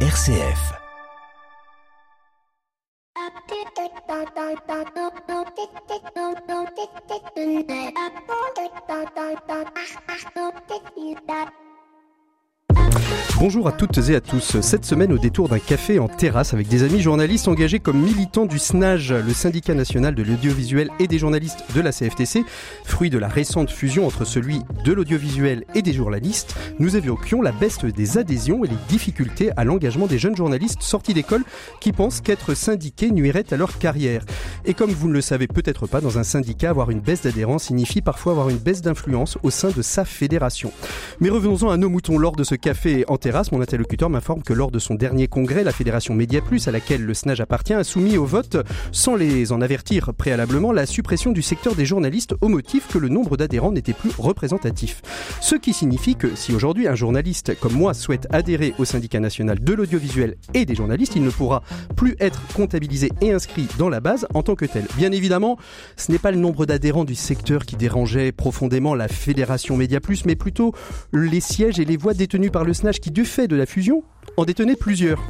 RCF. Bonjour à toutes et à tous. Cette semaine, au détour d'un café en terrasse avec des amis journalistes engagés comme militants du SNAJ, le syndicat national de l'audiovisuel et des journalistes de la CFTC, fruit de la récente fusion entre celui de l'audiovisuel et des journalistes, nous évoquions la baisse des adhésions et les difficultés à l'engagement des jeunes journalistes sortis d'école qui pensent qu'être syndiqués nuirait à leur carrière. Et comme vous ne le savez peut-être pas, dans un syndicat, avoir une baisse d'adhérents signifie parfois avoir une baisse d'influence au sein de sa fédération. Mais revenons-en à nos moutons lors de ce café en terrasse, mon interlocuteur m'informe que lors de son dernier congrès, la fédération Média Plus, à laquelle le SNAJ appartient, a soumis au vote, sans les en avertir préalablement, la suppression du secteur des journalistes au motif que le nombre d'adhérents n'était plus représentatif. Ce qui signifie que si aujourd'hui un journaliste comme moi souhaite adhérer au syndicat national de l'audiovisuel et des journalistes, il ne pourra plus être comptabilisé et inscrit dans la base en tant que tel. Bien évidemment, ce n'est pas le nombre d'adhérents du secteur qui dérangeait profondément la fédération Média Plus, mais plutôt les sièges et les voix détenues par le SNAJ qui du fait de la fusion, en détenait plusieurs.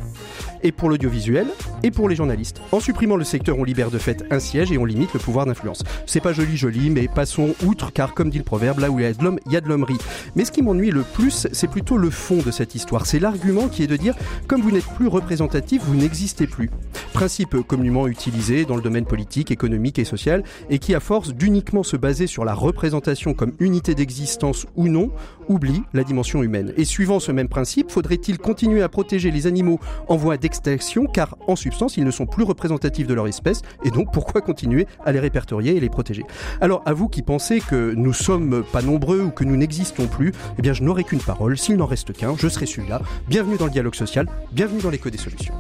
Et pour l'audiovisuel, et pour les journalistes. En supprimant le secteur, on libère de fait un siège et on limite le pouvoir d'influence. C'est pas joli, joli, mais passons outre, car comme dit le proverbe, là où il y a de l'homme, il y a de l'hommerie. Mais ce qui m'ennuie le plus, c'est plutôt le fond de cette histoire. C'est l'argument qui est de dire, comme vous n'êtes plus représentatif, vous n'existez plus. Principe communément utilisé dans le domaine politique, économique et social, et qui, à force d'uniquement se baser sur la représentation comme unité d'existence ou non, oublie la dimension humaine. Et suivant ce même principe, faudrait-il continuer à protéger les animaux en voie d'extinction, car en substance, ils ne sont plus représentatifs de leur espèce, et donc pourquoi continuer à les répertorier et les protéger? Alors, à vous qui pensez que nous sommes pas nombreux ou que nous n'existons plus, eh bien, je n'aurai qu'une parole. S'il n'en reste qu'un, je serai celui-là. Bienvenue dans le dialogue social, bienvenue dans l'écho des solutions.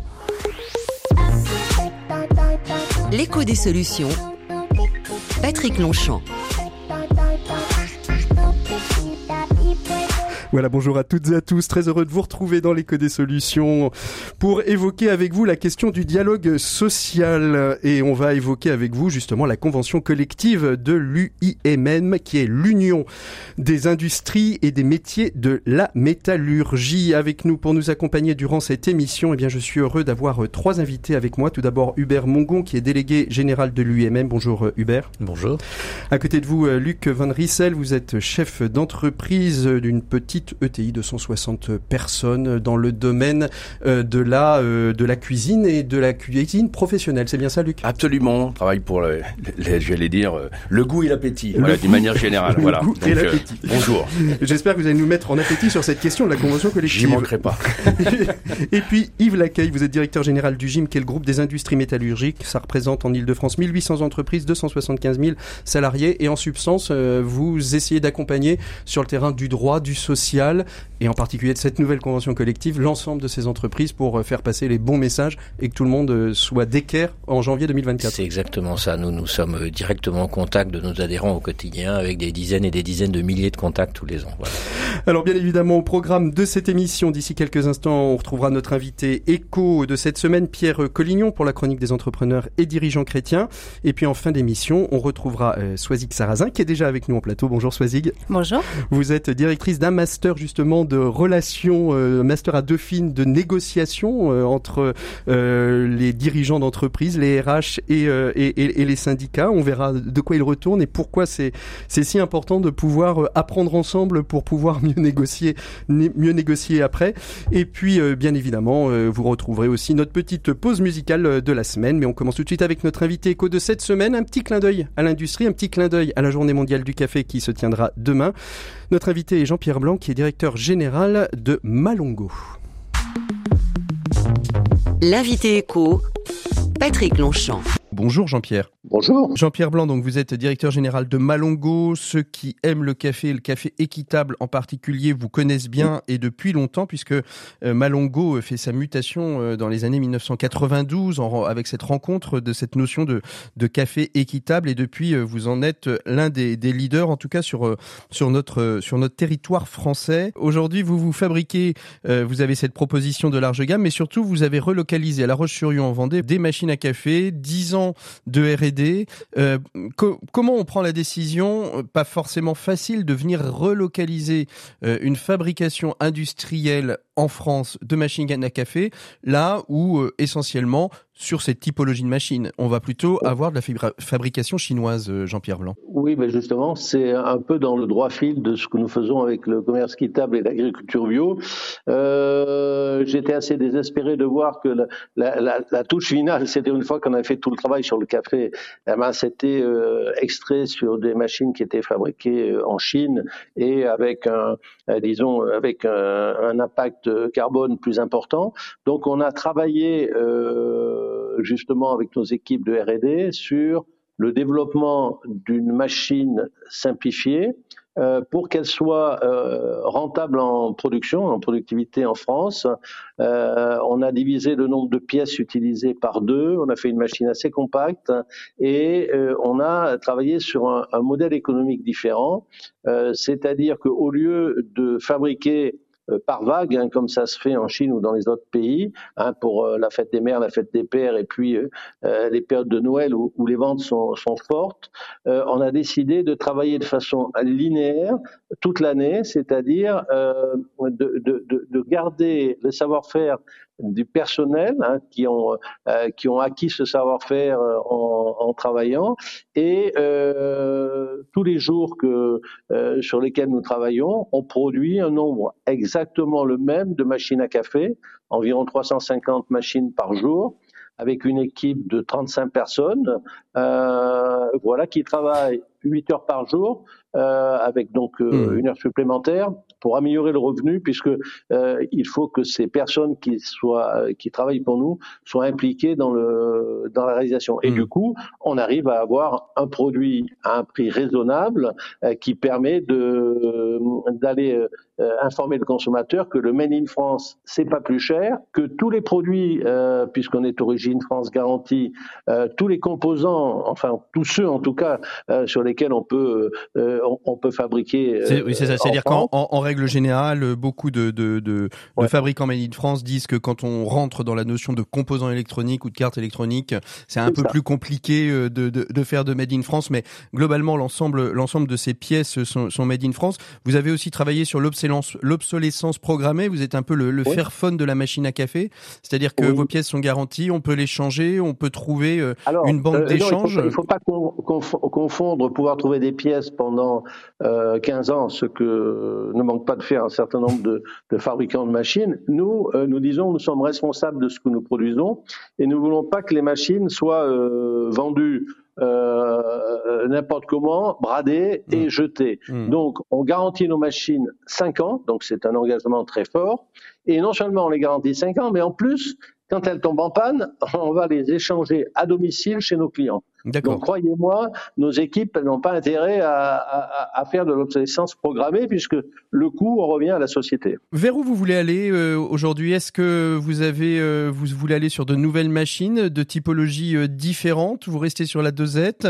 L'écho des solutions. Patrick Longchamp. Voilà, bonjour à toutes et à tous. Très heureux de vous retrouver dans l'écho des solutions pour évoquer avec vous la question du dialogue social. Et on va évoquer avec vous justement la convention collective de l'UIMM qui est l'Union des industries et des métiers de la métallurgie. Avec nous pour nous accompagner durant cette émission, eh bien, je suis heureux d'avoir trois invités avec moi. Tout d'abord, Hubert Mongon qui est délégué général de l'UIMM. Bonjour Hubert. Bonjour. À côté de vous, Luc Van Riesel, vous êtes chef d'entreprise d'une petite ETI de 160 personnes dans le domaine euh, de la euh, de la cuisine et de la cuisine professionnelle. C'est bien ça, Luc? Absolument. On travaille pour, le, j'allais dire, euh, le goût et l'appétit, voilà, d'une manière générale. voilà. Goût et l'appétit. bonjour. J'espère que vous allez nous mettre en appétit sur cette question de la convention collective. J'y manquerai pas. et puis Yves Lacaille, vous êtes directeur général du GIM, qui est le groupe des industries métallurgiques. Ça représente en Ile-de-France 1800 entreprises, 275 000 salariés, et en substance, vous essayez d'accompagner sur le terrain du droit, du social et en particulier de cette nouvelle convention collective, l'ensemble de ces entreprises pour euh, faire passer les bons messages et que tout le monde euh, soit d'équerre en janvier 2024. C'est exactement ça. Nous, nous sommes euh, directement en contact de nos adhérents au quotidien avec des dizaines et des dizaines de milliers de contacts tous les ans. Alors bien évidemment, au programme de cette émission, d'ici quelques instants, on retrouvera notre invité écho de cette semaine, Pierre Collignon, pour la chronique des entrepreneurs et dirigeants chrétiens. Et puis en fin d'émission, on retrouvera euh, Swazig Sarrazin, qui est déjà avec nous en plateau. Bonjour Swazig. Bonjour. Vous êtes directrice d'un master justement de relations, euh, master à Dauphine de négociation euh, entre euh, les dirigeants d'entreprise, les RH et, et, et, les syndicats. On verra de quoi il retourne et pourquoi c'est si important de pouvoir apprendre ensemble pour pouvoir mieux négocier, mieux négocier après. Et puis bien évidemment, vous retrouverez aussi notre petite pause musicale de la semaine. Mais on commence tout de suite avec notre invité éco de cette semaine. Un petit clin d'œil à l'industrie, un petit clin d'œil à la Journée mondiale du café qui se tiendra demain. Notre invité est Jean-Pierre Blanc, qui est directeur général de Malongo. L'invité éco, Patrick Longchamp. Bonjour Jean-Pierre. Bonjour. Jean-Pierre Blanc, donc vous êtes directeur général de Malongo. Ceux qui aiment le café, le café équitable en particulier, vous connaissent bien et depuis longtemps puisque euh, Malongo fait sa mutation euh, dans les années 1992 avec cette rencontre de cette notion de, de café équitable et depuis euh, vous en êtes l'un des, des, leaders en tout cas sur sur notre sur notre territoire français. Aujourd'hui, vous vous fabriquez, vous avez cette proposition de large gamme, mais surtout vous avez relocalisé à La Roche-sur-Yon en Vendée des machines à café, 10 ans de R&D. Euh, comment on prend la décision, euh, pas forcément facile, de venir relocaliser euh, une fabrication industrielle en France de machines à café, là où essentiellement sur cette typologie de machines. On va plutôt avoir de la fabrication chinoise, euh, Jean-Pierre Blanc. Oui, mais justement, c'est un peu dans le droit fil de ce que nous faisons avec le commerce équitable et l'agriculture bio. Euh, J'étais assez désespéré de voir que la, la, la, la touche finale, c'était une fois qu'on avait fait tout le travail sur le café, eh ben, c'était euh, extrait sur des machines qui étaient fabriquées euh, en Chine et avec un, euh, disons, avec un, un, impact carbone plus important. Donc, on a travaillé euh, justement avec nos équipes de R&D sur le développement d'une machine simplifiée euh, pour qu'elle soit euh, rentable en production, en productivité en France. Euh, on a divisé le nombre de pièces utilisées par deux, on a fait une machine assez compacte et on a travaillé sur un, un modèle économique différent, c'est-à-dire qu'au lieu de fabriquer euh, par vague, hein, comme ça se fait en Chine ou dans les autres pays, hein, pour euh, la fête des mères, la fête des pères, et puis euh, les périodes de Noël où, où les ventes sont, sont fortes. on a décidé de travailler de façon linéaire toute l'année, c'est-à-dire de, de, de, garder le savoir-faire du personnel hein, qui ont euh, qui ont acquis ce savoir-faire euh, en, en, travaillant. Et euh, tous les jours que euh, sur lesquels nous travaillons, on produit un nombre exactement le même de machines à café, environ 350 machines par jour avec une équipe de 35 personnes, euh, voilà, qui travaillent 8 heures par jour, avec donc euh, hmm. une heure supplémentaire pour améliorer le revenu, puisque euh, il faut que ces personnes qui soient qui travaillent pour nous soient impliquées dans le dans la réalisation. Et hmm. du coup, on arrive à avoir un produit à un prix raisonnable qui permet de d'aller informer le consommateur que le Made in France c'est pas plus cher, que tous les produits, puisqu'on est origine France garantie, tous les composants, enfin tous ceux en tout cas sur lesquels on peut on, peut fabriquer. oui, c'est ça. C'est-à-dire qu'en en, règle générale, beaucoup de, de, de, de fabricants Made in France disent que quand on rentre dans la notion de composants électroniques ou de cartes électroniques, c'est un peu plus compliqué euh, de, de, de, faire de Made in France. Mais globalement, l'ensemble, l'ensemble de ces pièces sont, sont Made in France. Vous avez aussi travaillé sur l'obsolescence programmée. Vous êtes un peu le, le Fairphone de la machine à café. C'est-à-dire que vos pièces sont garanties, on peut les changer, on peut trouver euh, une banque euh, d'échange. Il ne faut, pas confondre pouvoir trouver des pièces pendant 15 euh, ans, ce que ne manque pas de faire un certain nombre de, de fabricants de machines, nous, euh, nous disons, nous sommes responsables de ce que nous produisons et nous voulons pas que les machines soient euh, vendues euh, n'importe comment, bradées et mmh. jetées. Mmh. Donc, on garantit nos machines 5 ans, donc c'est un engagement très fort. Et non seulement on les garantit 5 ans, mais en plus, quand elles tombent en panne, on va les échanger à domicile chez nos clients. Donc croyez-moi, nos équipes n'ont pas intérêt à, à, à faire de l'obsolescence programmée puisque le coût revient à la société. Vers où vous voulez aller euh, aujourd'hui? Est-ce que vous avez euh, vous voulez aller sur de nouvelles machines de typologie euh, différentes? Vous restez sur la dosette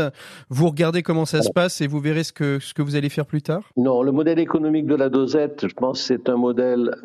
Vous regardez comment ça se passe et vous verrez ce que ce que vous allez faire plus tard? Non, le modèle économique de la dosette, je pense, c'est un modèle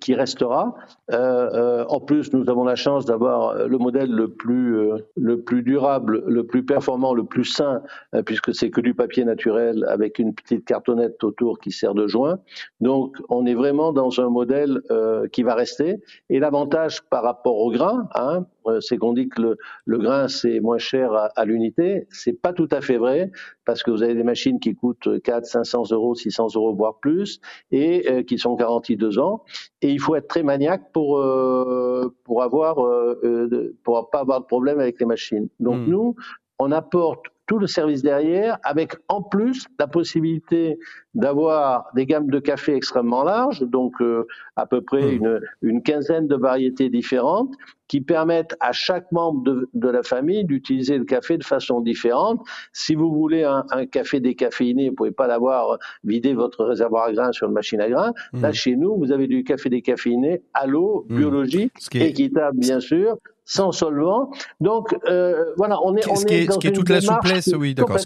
qui restera. en plus, nous avons la chance d'avoir le modèle le plus le plus durable, le plus performant, le plus sain, euh, puisque c'est que du papier naturel avec une petite cartonnette autour qui sert de joint. Donc, on est vraiment dans un modèle euh, qui va rester. Et l'avantage par rapport au grain, hein, euh, c'est qu'on dit que le, le grain c'est moins cher à, à l'unité. C'est pas tout à fait vrai parce que vous avez des machines qui coûtent 4, 500 euros, 600 euros voire plus et euh, qui sont garanties deux ans. Et il faut être très maniaque pour euh, pour avoir euh, pour pas avoir de problème avec les machines. Donc hmm. nous on apporte tout le service derrière, avec en plus la possibilité d'avoir des gammes de café extrêmement larges, donc euh, à peu près hmm. une, une, quinzaine de variétés différentes, qui permettent à chaque membre de, de la famille d'utiliser le café de façon différente. Si vous voulez un, un café décaféiné, vous pouvez pas l'avoir vidé votre réservoir à grains sur une machine à grains. Là, hmm. chez nous, vous avez du café décaféiné à l'eau, hmm. biologique, équitable bien sûr, sans solvant. Donc euh, voilà, on est, on ce qui est, ce qui est toute la souplesse, oui, d'accord.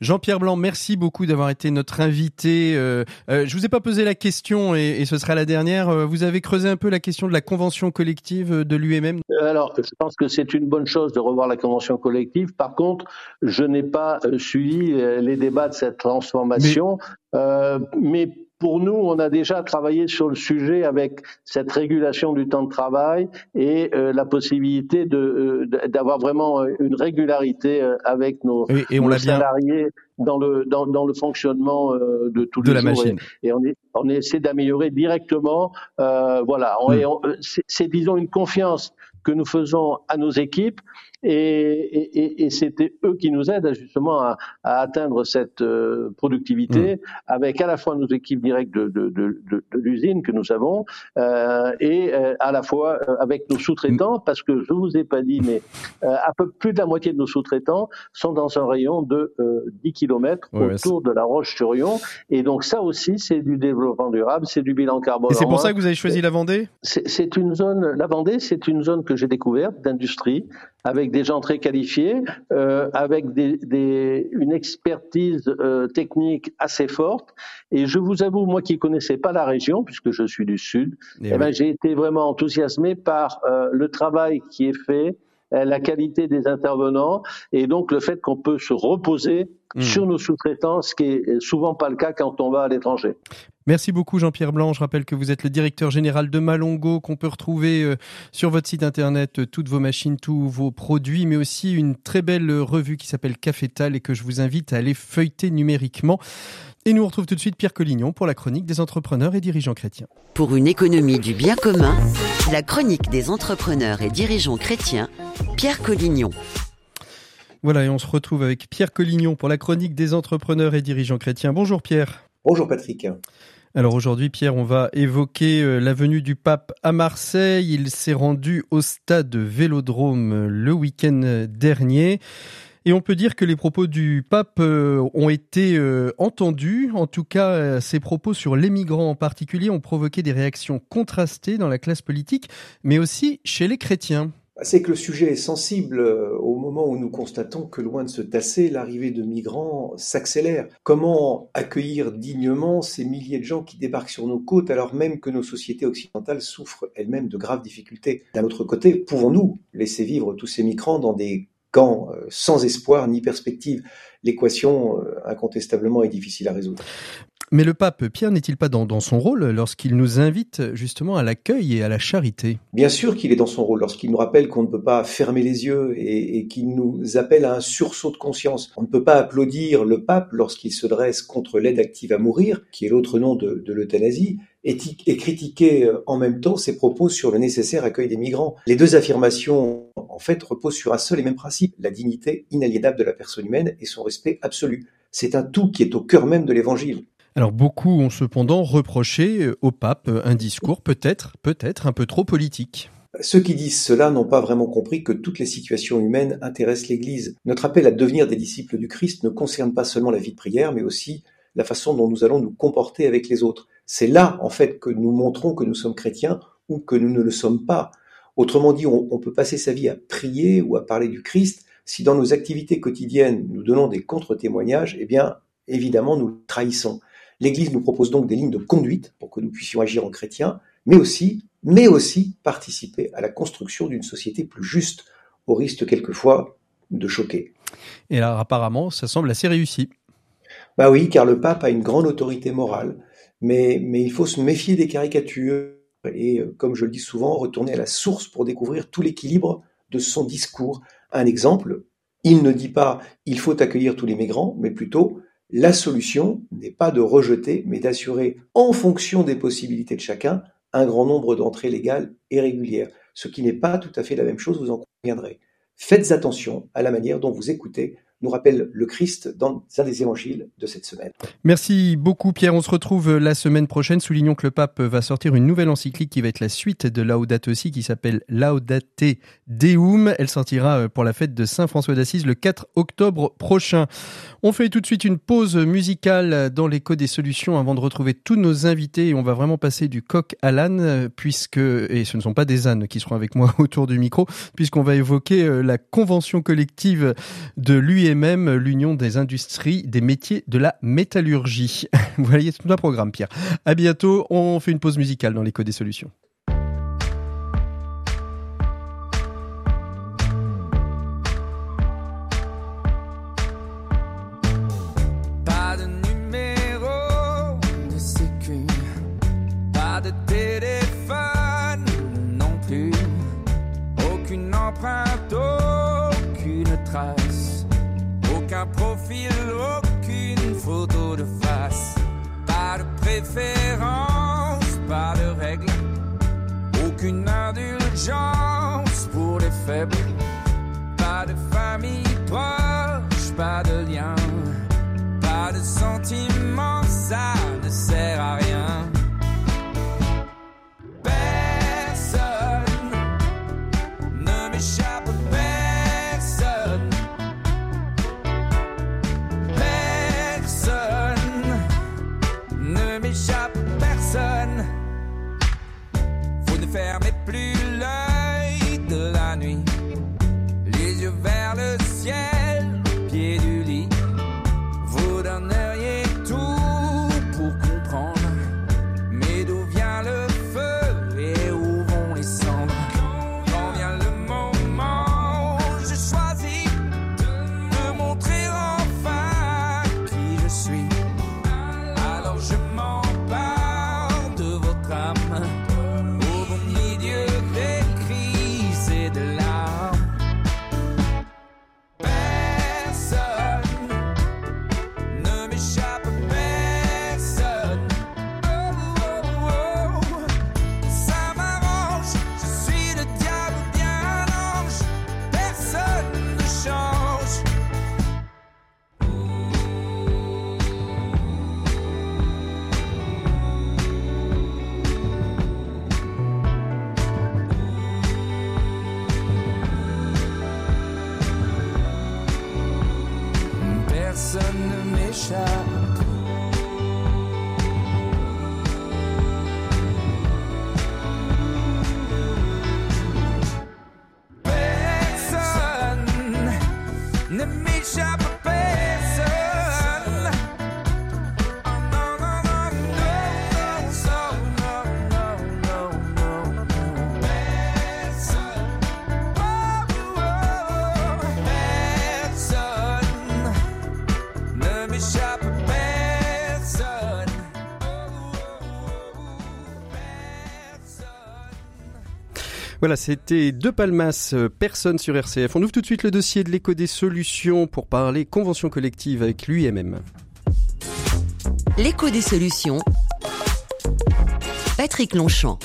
Jean-Pierre Blanc, merci beaucoup d'avoir été notre invité. Euh, euh, je vous ai pas posé la question et, et, ce sera la dernière. Euh, vous avez creusé un peu la question de la convention collective de l'UMM. Alors, je pense que c'est une bonne chose de revoir la convention collective. Par contre, je n'ai pas suivi les débats de cette transformation, mais, mais pour nous, on a déjà travaillé sur le sujet avec cette régulation du temps de travail et euh, la possibilité de d'avoir vraiment une régularité avec nos, et, on salariés dans le dans, dans, le fonctionnement de tous de les la machine. Et, on, est, on essaie d'améliorer directement. voilà, hmm. c'est disons une confiance que nous faisons à nos équipes et, et, et c'était eux qui nous aident justement à, à atteindre cette euh, productivité mmh. avec à la fois nos équipes directes de, de, de, de l'usine que nous avons euh, et euh, à la fois euh, avec nos sous-traitants parce que je vous ai pas dit mais à peu plus de la moitié de nos sous-traitants sont dans un rayon de 10 km autour de la Roche-sur-Yon et donc ça aussi c'est du développement durable, c'est du bilan carbone. Et c'est pour ça que vous avez choisi la Vendée? C'est une zone, la Vendée, c'est une zone que j'ai découverte d'industrie avec des gens très qualifiés, euh, avec des, des, une expertise euh, technique assez forte. Et je vous avoue, moi qui connaissais pas la région, puisque je suis du Sud, eh, eh ben, j'ai été vraiment enthousiasmé par euh, le travail qui est fait, euh, la qualité des intervenants et donc le fait qu'on peut se reposer hmm. sur nos sous-traitants, ce qui est souvent pas le cas quand on va à l'étranger. Merci beaucoup Jean-Pierre Blanc. Je rappelle que vous êtes le directeur général de Malongo, qu'on peut retrouver euh, sur votre site internet euh, toutes vos machines, tous vos produits, mais aussi une très belle revue qui s'appelle Cafétal et que je vous invite à aller feuilleter numériquement. Et nous on retrouve tout de suite Pierre Collignon pour la chronique des entrepreneurs et dirigeants chrétiens. Pour une économie du bien commun, la chronique des entrepreneurs et dirigeants chrétiens, Pierre Collignon. Voilà, et on se retrouve avec Pierre Collignon pour la chronique des entrepreneurs et dirigeants chrétiens. Bonjour Pierre. Bonjour Patrick. Alors aujourd'hui, Pierre, on va évoquer euh, la venue du pape à Marseille. Il s'est rendu au stade Vélodrome euh, le week-end dernier. Et on peut dire que les propos du pape euh, ont été entendus. En tout cas, ces propos sur les migrants en particulier ont provoqué des réactions contrastées dans la classe politique, mais aussi chez les chrétiens c'est que le sujet est sensible euh, au moment où nous constatons que loin de se tasser, l'arrivée de migrants s'accélère. Comment accueillir dignement ces milliers de gens qui débarquent sur nos côtes alors même que nos sociétés occidentales souffrent elles-mêmes de graves difficultés? D'un autre côté, pouvons-nous laisser vivre tous ces migrants dans des camps euh, sans espoir ni perspective? L'équation, euh, incontestablement, est difficile à résoudre. Mais le pape Pierre n'est-il pas dans, son rôle lorsqu'il nous invite justement à l'accueil et à la charité? Bien sûr qu'il est dans son rôle lorsqu'il nous rappelle qu'on ne peut pas fermer les yeux et, qu'il nous appelle à un sursaut de conscience. On ne peut pas applaudir le pape lorsqu'il se dresse contre l'aide active à mourir, qui est l'autre nom de, l'euthanasie, et, critiquer euh, en même temps ses propos sur le nécessaire accueil des migrants. Les deux affirmations, en fait, reposent sur un seul et même principe, la dignité inaliénable de la personne humaine et son respect absolu. C'est un tout qui est au cœur même de l'évangile. Alors beaucoup ont cependant reproché euh, au pape un discours peut-être, peut-être un peu trop politique. Ceux qui disent cela n'ont pas vraiment compris que toutes les situations humaines intéressent l'Église. Notre appel à devenir des disciples du Christ ne concerne pas seulement la vie de prière, mais aussi la façon dont nous allons nous comporter avec les autres. C'est là, en fait, que nous montrons que nous sommes chrétiens ou que nous ne le sommes pas. Autrement dit, on, on peut passer sa vie à prier ou à parler du Christ. Si dans nos activités quotidiennes, nous donnons des contre-témoignages, eh bien, évidemment, nous trahissons. L'Église nous propose donc des lignes de conduite pour que nous puissions agir en chrétiens, mais aussi, mais aussi participer à la construction d'une société plus juste, au risque quelquefois de choquer. Et alors apparemment, ça semble assez réussi. Bah oui, car le pape a une grande autorité morale, mais, mais il faut se méfier des caricatures et, euh, comme je le dis souvent, retourner à la source pour découvrir tout l'équilibre de son discours. Un exemple, il ne dit pas il faut accueillir tous les migrants, mais plutôt la solution n'est pas de rejeter, mais d'assurer, en fonction des possibilités de chacun, un grand nombre d'entrées légales et régulières, ce qui n'est pas tout à fait la même chose, vous en conviendrez. Faites attention à la manière dont vous écoutez nous rappelle le Christ dans un des évangiles de cette semaine. Merci beaucoup Pierre. On se retrouve la semaine prochaine. Soulignons que le pape va sortir une nouvelle encyclique qui va être la suite de Laudate aussi, qui s'appelle Laudate Deum. Elle sortira euh, pour la fête de Saint François d'Assise le 4 octobre prochain. On fait tout de suite une pause musicale dans l'écho des solutions avant de retrouver tous nos invités. On va vraiment passer du coq à l'âne, puisque, et ce ne sont pas des ânes qui seront avec moi autour du micro, puisqu'on va évoquer euh, la convention collective de et même l'Union des industries des métiers de la métallurgie. Vous voyez, tout un programme, Pierre. À bientôt. On fait une pause musicale dans l'écho des solutions. Voilà, c'était De Palmas, euh, personne sur RCF. On ouvre tout de suite le dossier de l'écho des solutions pour parler convention collective avec l'UIMM. L'écho des solutions. Patrick Longchamp.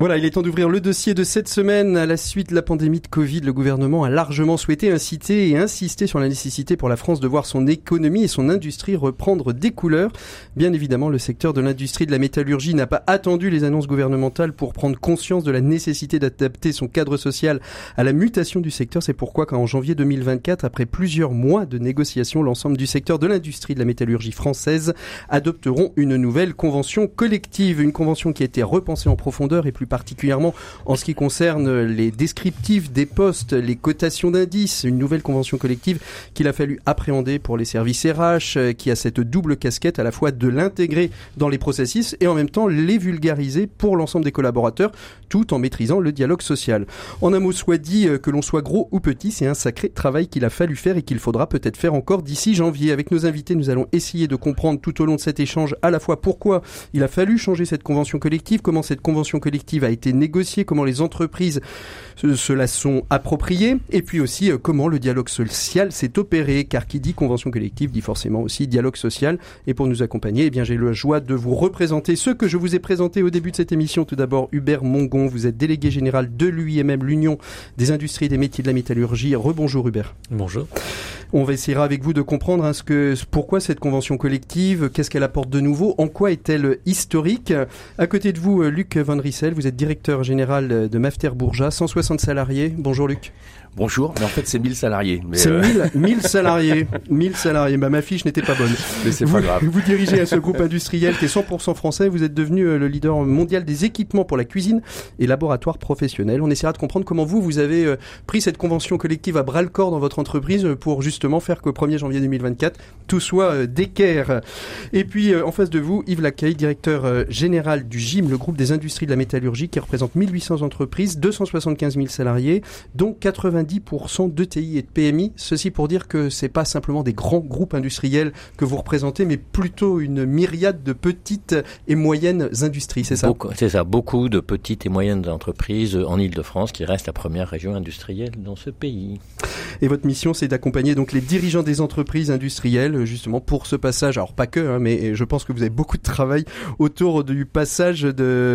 Voilà, il est temps d'ouvrir le dossier de cette semaine. À la suite de la pandémie de Covid, le gouvernement a largement souhaité inciter et insister sur la nécessité pour la France de voir son économie et son industrie reprendre des couleurs. Bien évidemment, le secteur de l'industrie de la métallurgie n'a pas attendu les annonces gouvernementales pour prendre conscience de la nécessité d'adapter son cadre social à la mutation du secteur. C'est pourquoi qu'en janvier 2024, après plusieurs mois de négociations, l'ensemble du secteur de l'industrie de la métallurgie française adopteront une nouvelle convention collective. Une convention qui a été repensée en profondeur et plus particulièrement en ce qui concerne les descriptifs des postes, les cotations d'indices, une nouvelle convention collective qu'il a fallu appréhender pour les services RH, euh, qui a cette double casquette à la fois de l'intégrer dans les processus et en même temps les vulgariser pour l'ensemble des collaborateurs, tout en maîtrisant le dialogue social. En un mot soit dit, euh, que l'on soit gros ou petit, c'est un sacré travail qu'il a fallu faire et qu'il faudra peut-être faire encore d'ici janvier. Avec nos invités, nous allons essayer de comprendre tout au long de cet échange à la fois pourquoi il a fallu changer cette convention collective, comment cette convention collective a été négociée, comment les entreprises se, se la sont appropriées, et puis aussi euh, comment le dialogue social s'est opéré, car qui dit convention collective dit forcément aussi dialogue social. Et pour nous accompagner, eh bien j'ai la joie de vous représenter ceux que je vous ai présentés au début de cette émission. Tout d'abord, Hubert Mongon, vous êtes délégué général de l'UIMM, l'Union des industries et des métiers de la métallurgie. Rebonjour Hubert. Bonjour. On va essayer avec vous de comprendre hein, ce que, pourquoi cette convention collective, qu'est-ce qu'elle apporte de nouveau, en quoi est-elle historique. À côté de vous, euh, Luc Van Rissel, vous êtes directeur général de Mafter Bourja, 160 salariés. Bonjour Luc. Bonjour, mais en fait c'est 1000 salariés. C'est euh, 1000, 1000 salariés. 1000 salariés. Bah, ma fiche n'était pas bonne. mais c'est pas grave. vous dirigez à ce groupe industriel qui est 100% français. Vous êtes devenu euh, le leader mondial des équipements pour la cuisine et laboratoires professionnels. On essaiera de comprendre comment vous, vous avez euh, pris cette convention collective à bras le corps dans votre entreprise euh, pour justement faire qu'au 1er janvier 2024, tout soit euh, d'équerre. Et puis, euh, en face de vous, Yves Lacaille, directeur euh, général du GIM, le groupe des industries de la métallurgie métallurgie qui représente 1800 entreprises, 275 000 salariés, dont 90% d'ETI et de PMI. Ceci pour dire que c'est pas simplement des grands groupes industriels que vous représentez, mais plutôt une myriade de petites et moyennes industries, c'est ça? C'est ça, beaucoup de petites et moyennes entreprises en Ile-de-France qui reste la première région industrielle dans ce pays. Et votre mission, c'est d'accompagner donc les dirigeants des entreprises industrielles, justement pour ce passage. Alors pas que, hein, mais je pense que vous avez beaucoup de travail autour du passage d'une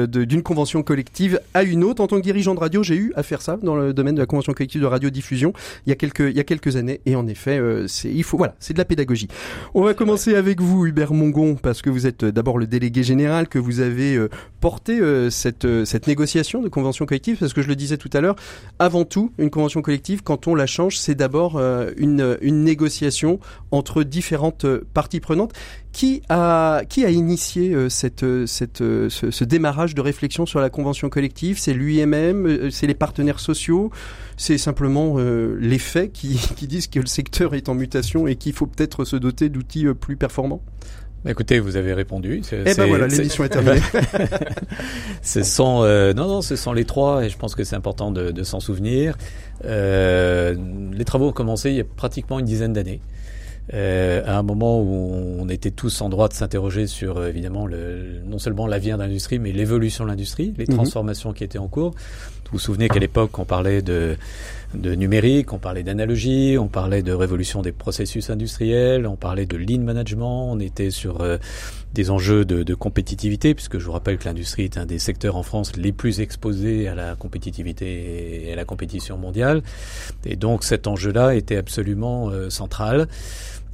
de, convention collective à une autre. En tant que dirigeant de radio, j'ai eu à ça dans le domaine de la convention collective de radiodiffusion il y a quelques il y a quelques années. Et en effet, euh, c'est il faut voilà, c'est de la pédagogie. On va commencer avec vous, Hubert Mongon, parce que vous êtes d'abord le délégué général, que vous avez euh, porté euh, cette cette négociation de convention collective, parce que je le disais tout à l'heure, avant tout, une convention collective, quand on la change, c'est d'abord une une négociation entre différentes parties prenantes. Qui a, qui a initié euh, cette, euh, cette, euh, ce, démarrage de réflexion sur la convention collective? C'est lui-même C'est les partenaires sociaux? C'est simplement les faits qui, qui disent que le secteur est en mutation et qu'il faut peut-être se doter d'outils plus performants? Bah, écoutez, vous avez répondu. Eh ben voilà, l'émission est terminée. ce sont non non, ce sont les trois et je pense que c'est important de, de s'en souvenir. Les travaux ont commencé il y a pratiquement une dizaine d'années euh, à un moment où on était tous en droit de s'interroger sur euh, évidemment le, non seulement l'avenir de l'industrie, mais l'évolution de l'industrie, les mhm. transformations qui étaient en cours. Vous vous souvenez qu'à l'époque, on parlait de, de numérique, on parlait d'analogie, on parlait de révolution des processus industriels, on parlait de lean management, on était sur euh, des enjeux de, de, compétitivité, puisque je vous rappelle que l'industrie est un des secteurs en France les plus exposés à la compétitivité et à la compétition mondiale. Et donc cet enjeu-là était absolument euh, central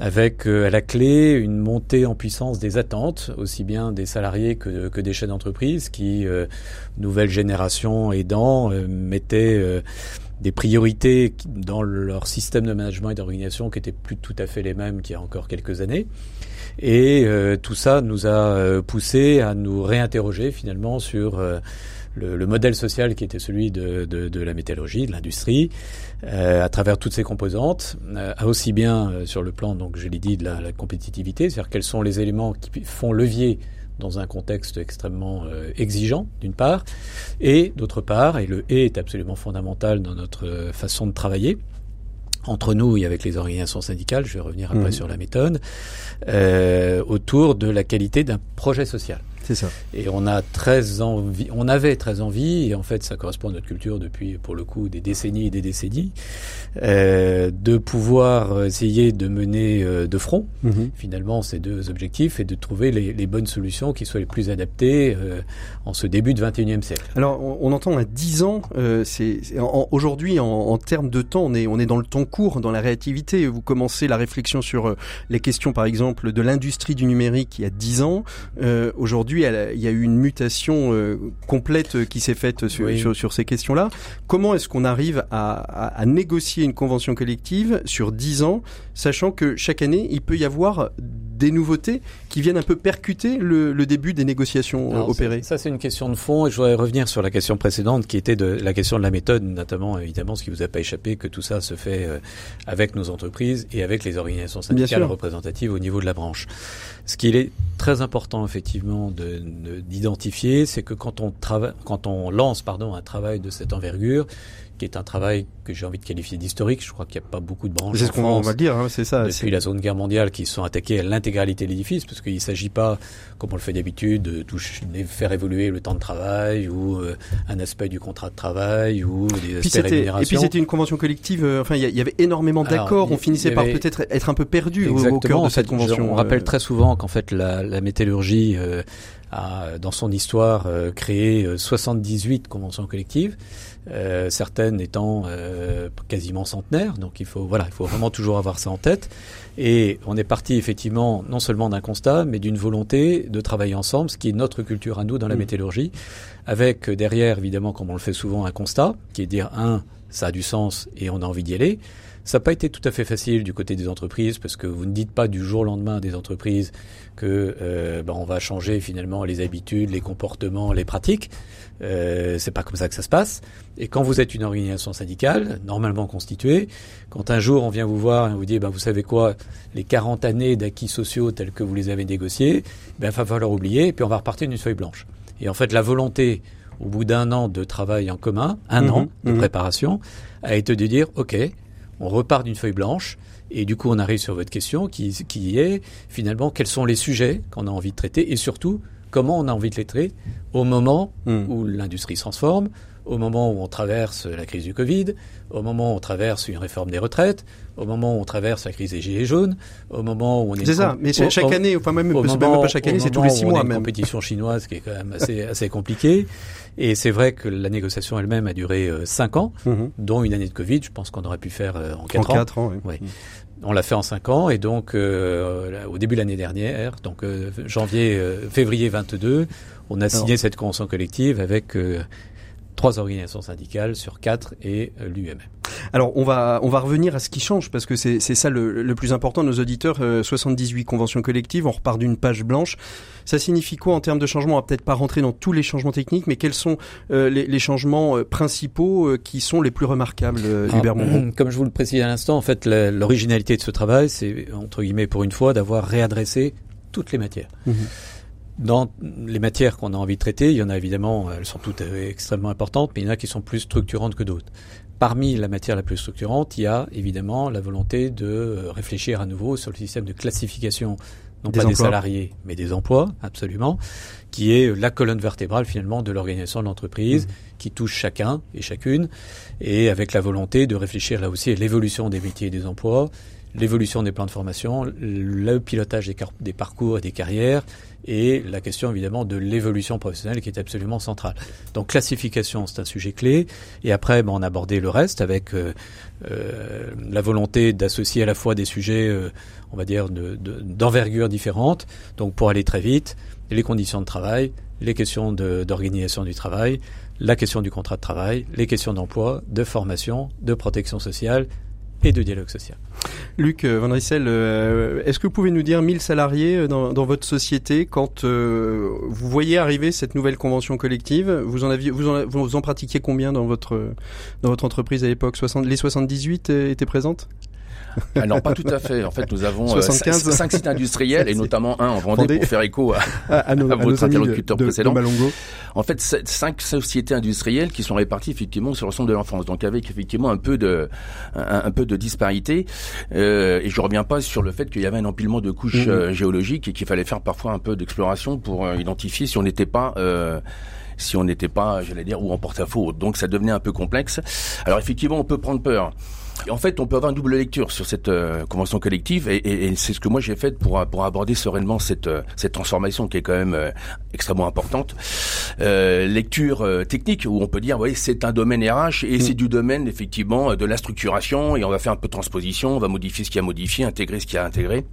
avec euh, à la clé une montée en puissance des attentes, aussi bien des salariés que, que des chefs d'entreprise, qui, euh, nouvelle génération aidant, euh, mettaient euh, des priorités dans leur système de management et d'organisation qui étaient plus tout à fait les mêmes qu'il y a encore quelques années. Et tout ça nous a poussé à nous réinterroger finalement sur le, le, modèle social qui était celui de, de, de la métallurgie, de l'industrie, euh, à travers toutes ses composantes, euh, aussi bien euh, sur le plan, donc je l'ai dit, de la, la compétitivité, c'est-à-dire quels sont les éléments qui font levier dans un contexte extrêmement euh, exigeant, d'une part, et d'autre part, et le et est absolument fondamental dans notre façon de travailler, entre nous et avec les organisations syndicales, je vais revenir après mmh. sur la méthode, euh, autour de la qualité d'un projet social. C'est ça. Et on a très envie, on avait très envie, et en fait ça correspond à notre culture depuis pour le coup des décennies et des décennies, euh, de pouvoir essayer de mener euh, de front mm-hmm. finalement ces deux objectifs et de trouver les, les, bonnes solutions qui soient les plus adaptées euh, en ce début de 21e siècle. Alors on, on entend à 10 ans, euh, c'est aujourd'hui en, en, termes de temps, on est, on est dans le temps court, dans la réactivité. Vous commencez la réflexion sur les questions par exemple de l'industrie du numérique il y a 10 ans. Euh, aujourd'hui il y a eu une mutation euh, complète euh, qui s'est faite sur, sur, ces questions-là. Comment est-ce qu'on arrive à, à, négocier une convention collective sur 10 ans, sachant que chaque année, il peut y avoir des nouveautés qui viennent un peu percuter le, le début des négociations euh, opérées Ça, c'est une question de fond et je voudrais revenir sur la question précédente qui était de la question de la méthode, notamment évidemment ce qui vous a pas échappé, que tout ça se fait avec nos entreprises et avec les organisations syndicales représentatives au niveau de la branche. Ce qu'il est très important effectivement d'identifier, c'est que quand on, quand on lance pardon, un travail de cette envergure, qui est un travail que j'ai envie de qualifier d'historique. Je crois qu'il n'y a pas beaucoup de branches. C'est ce qu'on va dire, hein, c'est ça. Depuis la Seconde Guerre mondiale, qui sont attaquées à l'intégralité de l'édifice, parce qu'il ne s'agit pas, comme on le fait d'habitude, de faire évoluer le temps de travail ou euh, un aspect du contrat de travail ou des aspects rémunération. Et puis c'était une convention collective. Euh, enfin, il y, avait énormément d'accords. On finissait par peut-être être un peu perdu au, cœur de cette convention. on rappelle euh. très souvent qu'en fait la, la métallurgie a, dans son histoire, créé 78 conventions collectives. Euh, certaines étant euh, quasiment centenaires. Donc il faut voilà, il faut vraiment toujours avoir ça en tête. Et on est parti effectivement non seulement d'un constat, mais d'une volonté de travailler ensemble, ce qui est notre culture à nous dans la mmh. métallurgie, avec derrière évidemment, comme on le fait souvent, un constat qui est de dire un, ça a du sens et on a envie d'y aller. Ça n'a pas été tout à fait facile du côté des entreprises parce que vous ne dites pas du jour au lendemain des entreprises que euh, ben, on va changer finalement les habitudes, les comportements, les pratiques. Euh, c'est pas comme ça que ça se passe. Et quand vous êtes une organisation syndicale, normalement constituée, quand un jour on vient vous voir et on vous dit, ben, vous savez quoi, les 40 années d'acquis sociaux tels que vous les avez négociés, ben, il va falloir oublier, et puis on va repartir d'une feuille blanche. Et en fait, la volonté au bout d'un an de travail en commun, un Mhm, an de mhm. préparation, a été de dire, OK, on repart d'une feuille blanche, et du coup, on arrive sur votre question qui, qui est finalement quels sont les sujets qu'on a envie de traiter, et surtout, comment on a envie de les traiter au moment Mhm. où l'industrie se transforme, au moment où on traverse la crise du Covid, au moment où on traverse une réforme des retraites, au moment où on traverse la crise des gilets jaunes, au moment où on est... C'est ça, une- mais chaque année, enfin même, moment- même pas chaque année, c'est tous les six où on mois a une même. compétition chinoise qui est quand même assez, assez compliquée. Et c'est vrai que la négociation elle-même a duré euh, cinq ans, Mhm. dont une année de Covid. Je pense qu'on aurait pu faire euh, en En quatre ans. quatre ans, oui. Oui. On l'a fait en cinq ans et donc euh, au début de l'année dernière, donc euh, janvier, euh, février 22, on a signé cette convention collective avec trois organisations syndicales sur quatre et euh, l'UMM. Alors on va on va revenir à ce qui change parce que c'est c'est ça le, le plus important nos auditeurs euh, 78 conventions collectives on repart d'une page blanche ça signifie quoi en termes de changement? On va peut-être pas rentrer dans tous les changements techniques mais quels sont euh, les, les changements euh, principaux euh, qui sont les plus remarquables euh, Hubert Monron Comme je vous le précisais à l'instant, en fait, l'originalité de ce travail, c'est entre guillemets pour une fois d'avoir réadressé toutes les matières. Mhm. Dans les matières qu'on a envie de traiter, il y en a évidemment, elles sont toutes extrêmement importantes, mais il y en a qui sont plus structurantes que d'autres. Parmi la matière la plus structurante, il y a évidemment la volonté de euh, réfléchir à nouveau sur le système de classification, non Des pas des salariés, mais des emplois, absolument, qui est la colonne vertébrale finalement de l'organisation de l'entreprise, qui touche chacun et chacune, et avec la volonté de réfléchir là aussi à l'évolution des métiers et des emplois, l'évolution des plans de formation, le pilotage des, parcours et des carrières, et la question évidemment de l'évolution professionnelle qui est absolument centrale. Donc classification, c'est un sujet clé, et après ben, on a abordé le reste avec euh, euh, la volonté d'associer à la fois des sujets, euh, on va dire, de- de- d'envergure différentes, donc pour aller très vite, les conditions de travail, les questions d'organisation du travail, la question du contrat de travail, les questions d'emploi, de formation, de protection sociale et de dialogue social. Luc euh, Van Rissel euh, est-ce que vous pouvez nous dire 1000 salariés euh, dans, dans votre société quand euh, vous voyez arriver cette nouvelle convention collective vous en aviez vous en, vous en pratiquiez combien dans votre dans votre entreprise à l'époque? 60 les 78 euh, étaient présentes? Alors pas tout à fait. En fait, nous avons 75. 5 sites industriels et notamment un en Vendée Vendée. pour faire écho à, à, à nos, à votre interlocuteur de, de précédent. En fait, cinq sociétés industrielles qui sont réparties effectivement sur l'ensemble de l'enfance, donc avec effectivement un peu de un, un peu de disparité. Euh, et je reviens pas sur le fait qu'il y avait un empilement de couches Mhm. euh, géologiques et qu'il fallait faire parfois un peu d'exploration pour euh, identifier si on n'était pas euh, si on n'était pas, j'allais dire, ou en porte-à-faux. Donc ça devenait un peu complexe. Alors effectivement, on peut prendre peur. En fait, on peut avoir une double lecture sur cette euh, convention collective, et, et- et c'est ce que moi j'ai fait pour pour aborder sereinement cette euh, cette transformation qui est quand même euh, extrêmement importante. Euh, lecture euh, technique où on peut dire, oui, c'est un domaine RH et c'est du domaine effectivement de la structuration, et on va faire un peu de transposition, on va modifier ce qui a modifié, intégrer ce qui a intégré.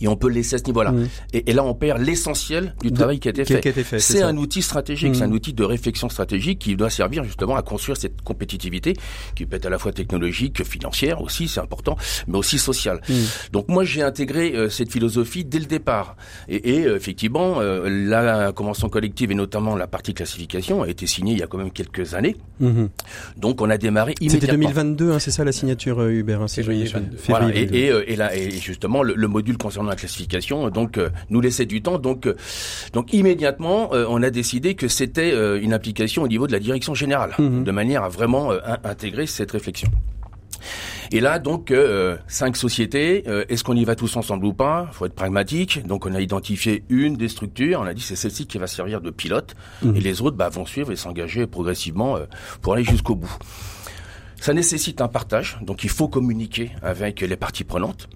Et on peut le laisser à ce niveau-là. Et, et là, on perd l'essentiel du De- travail qui a été fait. qui a été fait, c'est un outil stratégique, c'est un outil de réflexion stratégique qui doit servir justement à construire cette compétitivité qui peut être à la fois technologique, financière aussi, c'est important, mais aussi sociale. Mhm. Donc moi, j'ai intégré euh, cette philosophie dès le départ. Et, et, euh, effectivement, euh, la convention collective et notamment la partie classification a été signée il y a quand même quelques années. Mhm. Donc on a démarré C'était immédiatement. 2022, hein, c'est ça la signature euh, Hubert hein, si Février je- je- 22. Voilà, février et, 22. et, euh, et là, et justement, le, le module concernant la classification, donc, euh, nous laissait du temps. Donc, euh, donc immédiatement, euh, on a décidé que c'était euh, une application au niveau de la direction générale, Mhm. de manière à vraiment euh, in- intégrer cette réflexion. Et là, donc, euh, cinq sociétés. euh, Est-ce qu'on y va tous ensemble ou pas? Faut être pragmatique. Donc, on a identifié une des structures. On a dit c'est celle-ci qui va servir de pilote, Mhm. et les autres bah, vont suivre et s'engager progressivement euh, pour aller jusqu'au bout. Ça nécessite un partage, donc il faut communiquer avec les parties prenantes.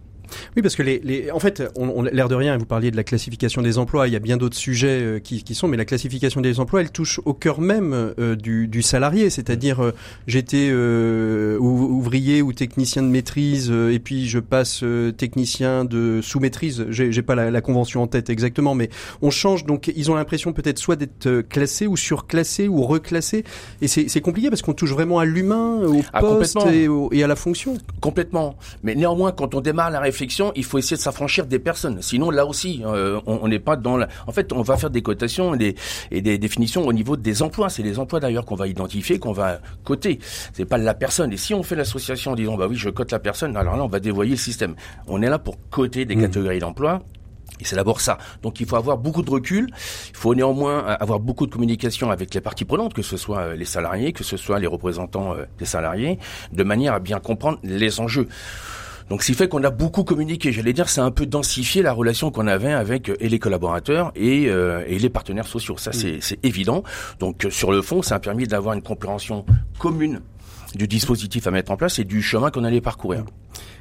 Oui, parce que les, les en fait, on, on l'air de rien. Vous parliez de la classification des emplois. Il y a bien d'autres sujets euh, qui, qui sont, mais la classification des emplois, elle touche au cœur même euh, du, du salarié. C'est-à-dire, euh, j'étais euh, ou- ouvrier ou technicien de maîtrise, euh, et puis je passe euh, technicien de sous-maîtrise. J'ai j'ai pas la, la convention en tête exactement, mais on change. Donc, ils ont l'impression peut-être soit d'être classés ou surclassés ou reclassés, et c'est compliqué parce qu'on touche vraiment à l'humain, au Ah, poste et, au- et à la fonction. Complètement. Mais néanmoins, quand on démarre la réflexion, il faut essayer de s'affranchir des personnes. Sinon, là aussi, euh, on on n'est pas dans la... En fait, on va faire des cotations et des, et des définitions au niveau des emplois. C'est les emplois d'ailleurs qu'on va identifier, qu'on va coter. C'est pas la personne. Et si on fait l'association en disant, bah oui, je cote la personne, alors là, on va dévoyer le système. On est là pour coter des Mmh. catégories d'emplois Et c'est d'abord ça. Donc il faut avoir beaucoup de recul. Il faut néanmoins avoir beaucoup de communication avec les parties prenantes, que ce soit les salariés, que ce soit les représentants des salariés, de manière à bien comprendre les enjeux. Donc, ce qui fait qu'on a beaucoup communiqué. J'allais dire, c'est un peu densifié la relation qu'on avait avec et les collaborateurs et, et les partenaires sociaux. Ça, c'est évident. Donc, sur le fond, ça a permis d'avoir une compréhension commune du dispositif à mettre en place et du chemin qu'on allait parcourir.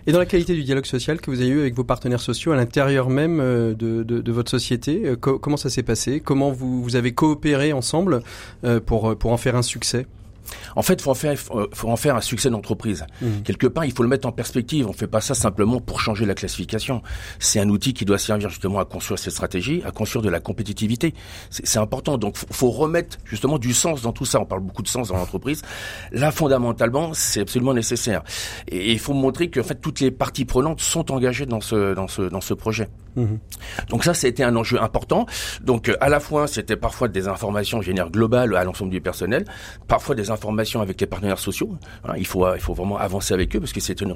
Et dans la qualité du dialogue social que vous avez eu avec vos partenaires sociaux à l'intérieur même de, de, de, votre société, comment ça s'est passé? Comment vous, vous avez coopéré ensemble pour, pour en faire un succès? En fait, faut en faire, faut en faire un succès d'entreprise. Mmh. Quelque part, il faut le mettre en perspective. On fait pas ça simplement pour changer la classification. C'est un outil qui doit servir justement à construire cette stratégie, à construire de la compétitivité. C'est important. Donc, faut, faut remettre justement du sens dans tout ça. On parle beaucoup de sens dans l'entreprise. Là, fondamentalement, c'est absolument nécessaire. Et il faut montrer que en fait toutes les parties prenantes sont engagées dans ce dans ce dans ce projet. Mmh. Donc ça, c'était un enjeu important. Donc à la fois, c'était parfois des informations génères globales à l'ensemble du personnel, parfois des informations avec les partenaires sociaux. il faut il faut vraiment avancer avec eux parce que c'est une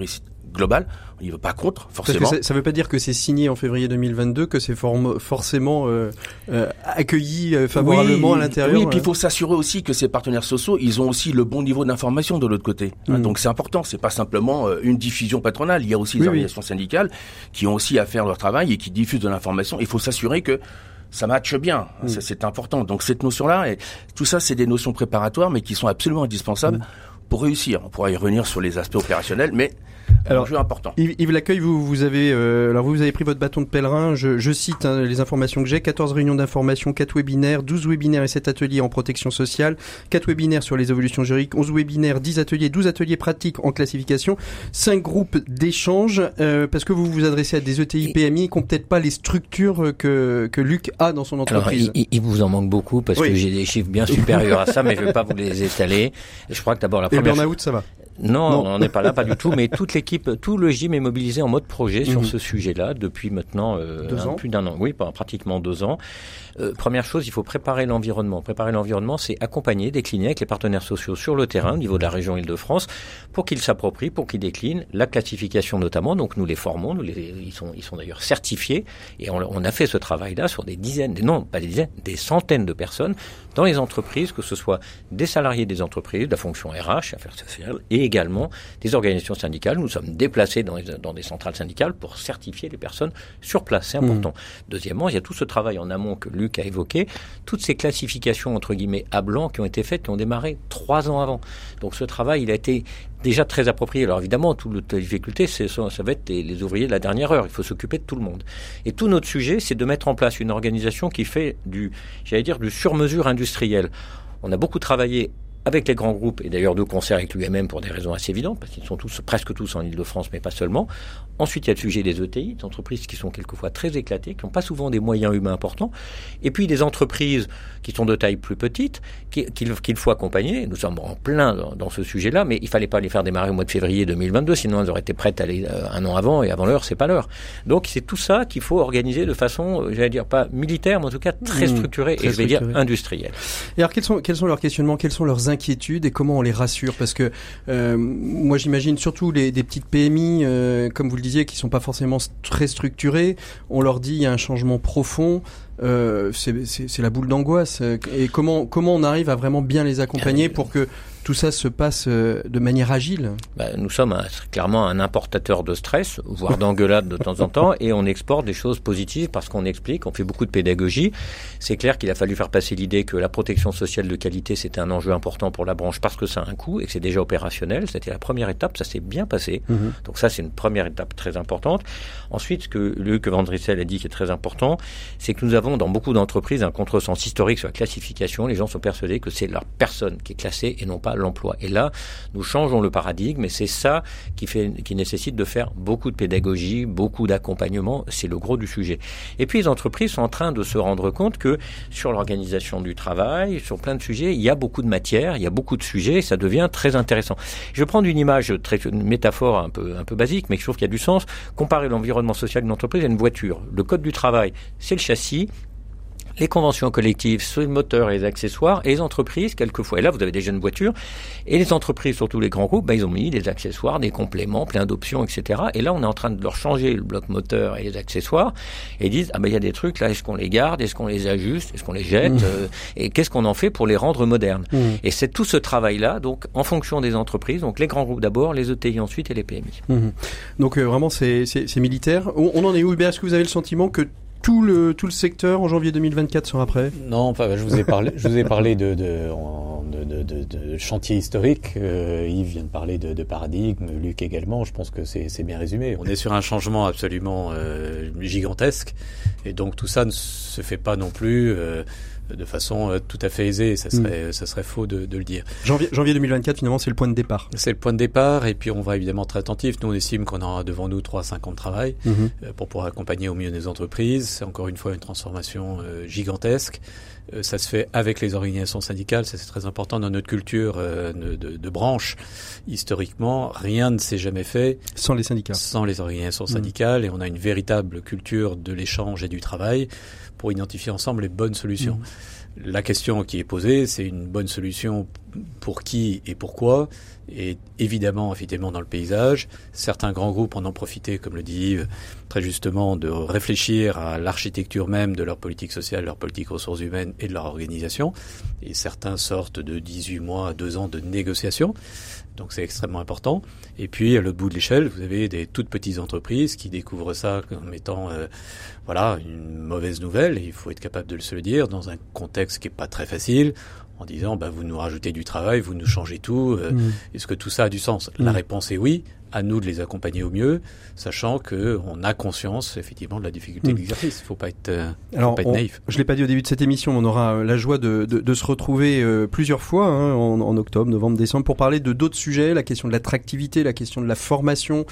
globale. Il ne veut pas contre, forcément. ça ne veut pas dire que c'est signé en février 2022, que c'est forcément euh, euh, accueilli euh, favorablement oui, à l'intérieur. Oui, et puis il faut s'assurer aussi que ces partenaires sociaux, ils ont aussi le bon niveau d'information de l'autre côté. Mm. Donc c'est important. C'est pas simplement une diffusion patronale. Il y a aussi Oui, oui. organisations syndicales qui ont aussi à faire leur travail et qui diffusent de l'information. Il faut s'assurer que ça matche bien, Mm. C'est- important. Donc cette notion-là, et tout ça, c'est des notions préparatoires, mais qui sont absolument indispensables Mm. pour réussir. On pourra y revenir sur les aspects opérationnels, mais Alors, enjeu important. Yves, Yves Laccueil, vous, vous avez, euh, alors vous, avez pris votre bâton de pèlerin. Je, je cite hein, les informations que j'ai 14 réunions d'information, 4 webinaires, 12 webinaires et 7 ateliers en protection sociale, 4 webinaires sur les évolutions juridiques, 11 webinaires, 10 ateliers, 12 ateliers pratiques en classification, 5 groupes d'échange, euh, parce que vous vous adressez à des ETI, PMI qui n'ont peut-être pas les structures que, que Luc a dans son Alors, entreprise. il, il- il vous en manque beaucoup parce Oui. que j'ai des chiffres bien supérieurs à ça, mais je ne vais pas vous les étaler. Je crois que d'abord la et le première burn-out, ça va. Non, Non. on n'est pas là, pas du tout. Mais toute l'équipe, tout le gym est mobilisé en mode projet sur Mhm. ce sujet-là depuis maintenant euh, un- plus d'un an. Oui, pas- pratiquement deux ans. Euh, première chose, il faut préparer l'environnement. Préparer l'environnement, c'est accompagner, décliner avec les partenaires sociaux sur le terrain, au niveau de la région Île-de-France, pour qu'ils s'approprient, pour qu'ils déclinent la classification notamment. Donc nous les formons, nous les, ils sont, ils sont d'ailleurs certifiés, et on, on a fait ce travail-là sur des dizaines, des- non pas des dizaines, des centaines de personnes dans les entreprises, que ce soit des salariés des entreprises, de la fonction RH, affaires sociales, et également des organisations syndicales. Nous sommes déplacés dans, les- dans des centrales syndicales pour certifier les personnes sur place. C'est important. Deuxièmement, il y a tout ce travail en amont que Luc a évoqué, toutes ces classifications entre guillemets à blanc qui ont été faites, qui ont démarré trois ans avant. Donc ce travail, il a été déjà très approprié. Alors évidemment, toute la difficulté, ça va être les, les ouvriers de la dernière heure. Il faut s'occuper de tout le monde. Et tout notre sujet, c'est de mettre en place une organisation qui fait du, j'allais dire, du sur-mesure industriel. On a beaucoup travaillé avec les grands groupes, et d'ailleurs de concert avec l'UMM pour des raisons assez évidentes, parce qu'ils sont tous, presque tous en Ile-de-France, mais pas seulement. Ensuite, il y a le sujet des ETI, des entreprises qui sont quelquefois très éclatées, qui n'ont pas souvent des moyens humains importants. Et puis des entreprises qui sont de taille plus petite, qui- qu'il faut accompagner. Nous sommes en plein dans, dans ce sujet-là, mais il fallait pas les faire démarrer au mois de février 2022, sinon elles auraient été prêtes à aller euh, un an avant, et avant l'heure, c'est pas l'heure. Donc c'est tout ça qu'il faut organiser de façon, euh, j'allais dire, pas militaire, mais en tout cas très Mmh, structurée, très et je vais dire industrielle. Et alors quels sont quels sont leurs questionnements, quelles sont leurs inquiétudes et comment on les rassure Parce que euh, moi j'imagine surtout les des petites PMI, euh, comme vous le disiez, qui sont pas forcément très structurées. On leur dit il y a un changement profond. Euh, c'est la boule d'angoisse. Et comment comment on arrive à vraiment bien les accompagner pour que tout ça se passe euh, de manière agile? Bah, nous sommes un- clairement un importateur de stress, voire d'engueulade de temps en temps, et on exporte des choses positives parce qu'on explique, on fait beaucoup de pédagogie. C'est clair qu'il a fallu faire passer l'idée que la protection sociale de qualité, c'était un enjeu important pour la branche parce que ça a un coût et que c'est déjà opérationnel. C'était la première étape, ça s'est bien passé. Donc ça, c'est une première étape très importante. Ensuite, ce que Luc Van Drissel a dit qui est très important, c'est que nous avons dans beaucoup d'entreprises un contresens historique sur la classification. Les gens sont persuadés que c'est leur personne qui est classée et non pas l'emploi. Et là, nous changeons le paradigme et c'est ça qui fait, qui nécessite de faire beaucoup de pédagogie, beaucoup d'accompagnement. C'est le gros du sujet. Et puis les entreprises sont en train de se rendre compte que sur l'organisation du travail, sur plein de sujets, il y a beaucoup de matière, il y a beaucoup de sujets, et ça devient très intéressant. Je vais prendre une image très, une métaphore un peu, un peu basique, mais je trouve qu'il y a du sens. Comparer l'environnement social d'une entreprise à une voiture. Le code du travail, c'est le châssis. Les conventions collectives sur le moteur et les accessoires, et les entreprises, quelquefois, et là vous avez des jeunes voitures, et les entreprises, surtout les grands groupes, ben, ils ont mis des accessoires, des compléments, plein d'options, etc. Et là, on est en train de leur changer le bloc moteur et les accessoires, et ils disent, ah ben il y a des trucs là, est-ce qu'on les garde, est-ce qu'on les ajuste, est-ce qu'on les jette, Mmh. euh, et qu'est-ce qu'on en fait pour les rendre modernes Mmh. Et c'est tout ce travail-là, donc en fonction des entreprises, donc les grands groupes d'abord, les ETI ensuite et les PMI. Mhm. Donc euh, vraiment c'est c'est- c'est militaire. On, on en est où? Hubert Est-ce que vous avez le sentiment que tout le tout le secteur en janvier 2024 sera prêt? Non, enfin, je vous ai parlé, je vous ai parlé de, de, de, de, de, chantier historique. Euh, Yves vient de parler de, paradigme, Luc également. Je pense que c'est c'est bien résumé. On est sur un changement absolument euh, gigantesque, et donc tout ça ne se fait pas non plus euh, de façon euh, tout à fait aisée. Ça serait, ça serait faux de, de le dire. janvier, janvier 2024 finalement c'est le point de départ. C'est le point de départ, et puis on va évidemment être attentif. Nous, on estime qu'on aura devant nous 3-5 ans de travail Mhm. euh, pour pouvoir accompagner au mieux des entreprises. C'est encore une fois une transformation euh, gigantesque. Euh, ça se fait avec les organisations syndicales, ça c'est très important dans notre culture euh, de, de, de branche. Historiquement, rien ne s'est jamais fait Sans les syndicats. sans les organisations Mhm. syndicales et on a une véritable culture de l'échange et du travail pour identifier ensemble les bonnes solutions. La question qui est posée, c'est une bonne solution pour qui et pourquoi? Et évidemment, effectivement, dans le paysage, certains grands groupes en ont profité, comme le dit Yves, très justement, de réfléchir à l'architecture même de leur politique sociale, leur politique ressources humaines et de leur organisation. Et certains sortent de 18 mois à 2 ans de négociations. Donc c'est extrêmement important. Et puis à l'autre bout de l'échelle, vous avez des toutes petites entreprises qui découvrent ça comme étant euh, voilà une mauvaise nouvelle. Et il faut être capable de se le dire dans un contexte qui est pas très facile, en disant bah vous nous rajoutez du travail, vous nous changez tout. euh, Mhm. Est-ce que tout ça a du sens? La Mm. réponse est oui. À nous de les accompagner au mieux, sachant que on a conscience effectivement de la difficulté Mm. de l'exercice. Il faut pas être, euh, faut Alors, pas être on- naïf. Je l'ai pas dit au début de cette émission, on aura euh, la joie de, de, de se retrouver euh, plusieurs fois hein, en, en octobre, novembre, décembre pour parler de d'autres sujets, la question de l'attractivité, la question de la formation,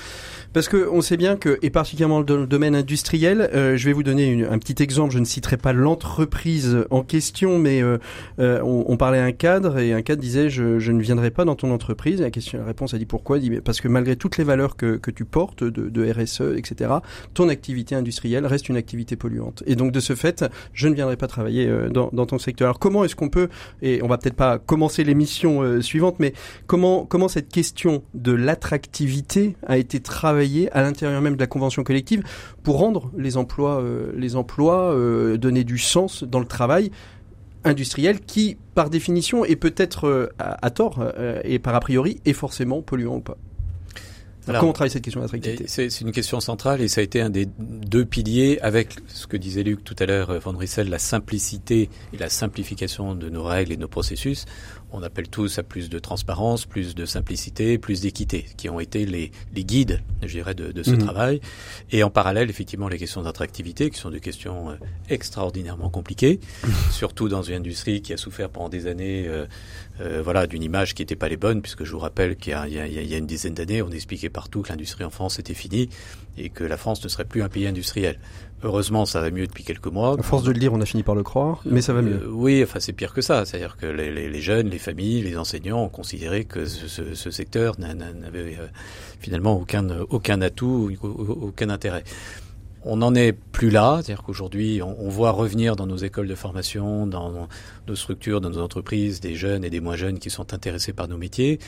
parce que on sait bien que, et particulièrement dans le domaine industriel, euh, je vais vous donner une- un petit exemple. Je ne citerai pas l'entreprise en question, mais euh, euh, on, on parlait à un cadre et un cadre disait je, je ne viendrai pas dans ton entreprise. Et la question, la réponse a dit pourquoi? Il dit parce que malgré les valeurs que, tu portes de, RSE, etc., ton activité industrielle reste une activité polluante. Et donc de ce fait, je ne viendrai pas travailler euh, dans, ton secteur. Alors comment est-ce qu'on peut, et on va peut-être pas commencer l'émission euh, suivante, mais comment, cette question de l'attractivité a été travaillée à l'intérieur même de la convention collective pour rendre les emplois, euh, les emplois donner du sens dans le travail industriel qui, par définition, est peut-être à, tort et par a priori est forcément polluant ou pas? Alors, Comment on travaille cette question d'attractivité Et C'est c'est une question centrale et ça a été un des deux piliers avec ce que disait Luc tout à l'heure, euh, Van Rissel, la simplicité et la simplification de nos règles et de nos processus. On appelle tous à plus de transparence, plus de simplicité, plus d'équité, qui ont été les, les guides, je dirais, de, de ce Mhm. travail. Et en parallèle, effectivement, les questions d'attractivité, qui sont des questions euh, extraordinairement compliquées, surtout dans une industrie qui a souffert pendant des années, euh, euh, voilà, d'une image qui n'était pas les bonnes, puisque je vous rappelle qu'il y a, il y a- il y a une dizaine d'années, on expliquait partout que l'industrie en France était finie et que la France ne serait plus un pays industriel. Heureusement, ça va mieux depuis quelques mois. À force de le dire, on a fini par le croire, mais ça va mieux. Euh, oui, enfin c'est pire que ça. C'est-à-dire que les, les- les jeunes, les familles, les enseignants ont considéré que ce, ce- ce secteur n'a- n'a- n'avait euh, finalement aucun, aucun atout, au- au- aucun intérêt. On n'en est plus là, c'est-à-dire qu'aujourd'hui, on, voit revenir dans nos écoles de formation, dans, nos structures, dans nos entreprises, des jeunes et des moins jeunes qui sont intéressés par nos métiers.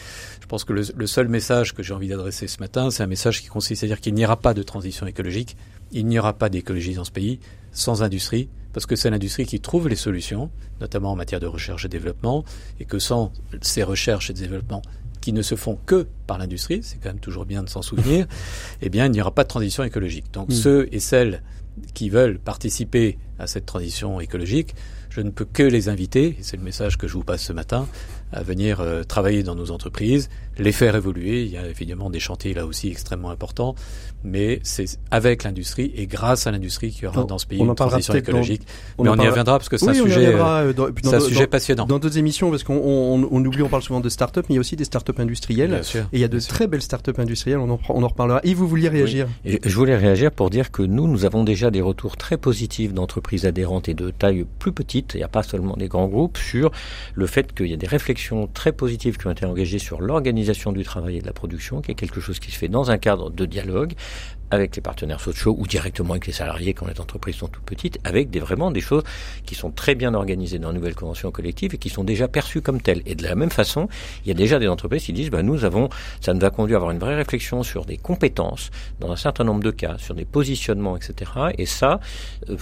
Je pense que le, le seul message que j'ai envie d'adresser ce matin, c'est un message qui consiste à dire qu'il n'y aura pas de transition écologique, il n'y aura pas d'écologie dans ce pays sans industrie, parce que c'est l'industrie qui trouve les solutions, notamment en matière de recherche et développement, et que sans ces recherches et développements qui ne se font que par l'industrie, c'est quand même toujours bien de s'en souvenir, eh bien, il n'y aura pas de transition écologique. Donc, Mm. ceux et celles qui veulent participer à cette transition écologique, je ne peux que les inviter, et c'est le message que je vous passe ce matin, à venir euh, travailler dans nos entreprises, les faire évoluer. Il y a évidemment des chantiers là aussi extrêmement importants, mais c'est avec l'industrie et grâce à l'industrie qu'il y aura dans ce pays une transition dans- écologique. on mais en on y parlera- reviendra parce que c'est Oui, un on y sujet, euh, c'est un sujet dans- passionnant. Dans d'autres émissions, parce qu'on on, on oublie, on parle souvent de start-up, mais il y a aussi des start-up industrielles. Bien sûr. Et il y a de sûr. très belles start-up industrielles, on en, on en reparlera. Et vous vouliez réagir Et je voulais réagir pour dire que nous, nous avons déjà des retours très positifs d'entreprises adhérentes et de taille plus petite, il n'y a pas seulement des grands groupes, sur le fait qu'il y a des réflexions très positives qui ont été engagées sur l'organisation du travail et de la production, qui est quelque chose qui se fait dans un cadre de dialogue, avec les partenaires sociaux ou directement avec les salariés quand les entreprises sont toutes petites, avec des, vraiment des choses qui sont très bien organisées dans la nouvelle convention collective et qui sont déjà perçues comme telles. Et de la même façon, il y a déjà des entreprises qui disent, bah, nous avons, ça nous a conduit à avoir une vraie réflexion sur des compétences, dans un certain nombre de cas, sur des positionnements, etc. Et ça, euh,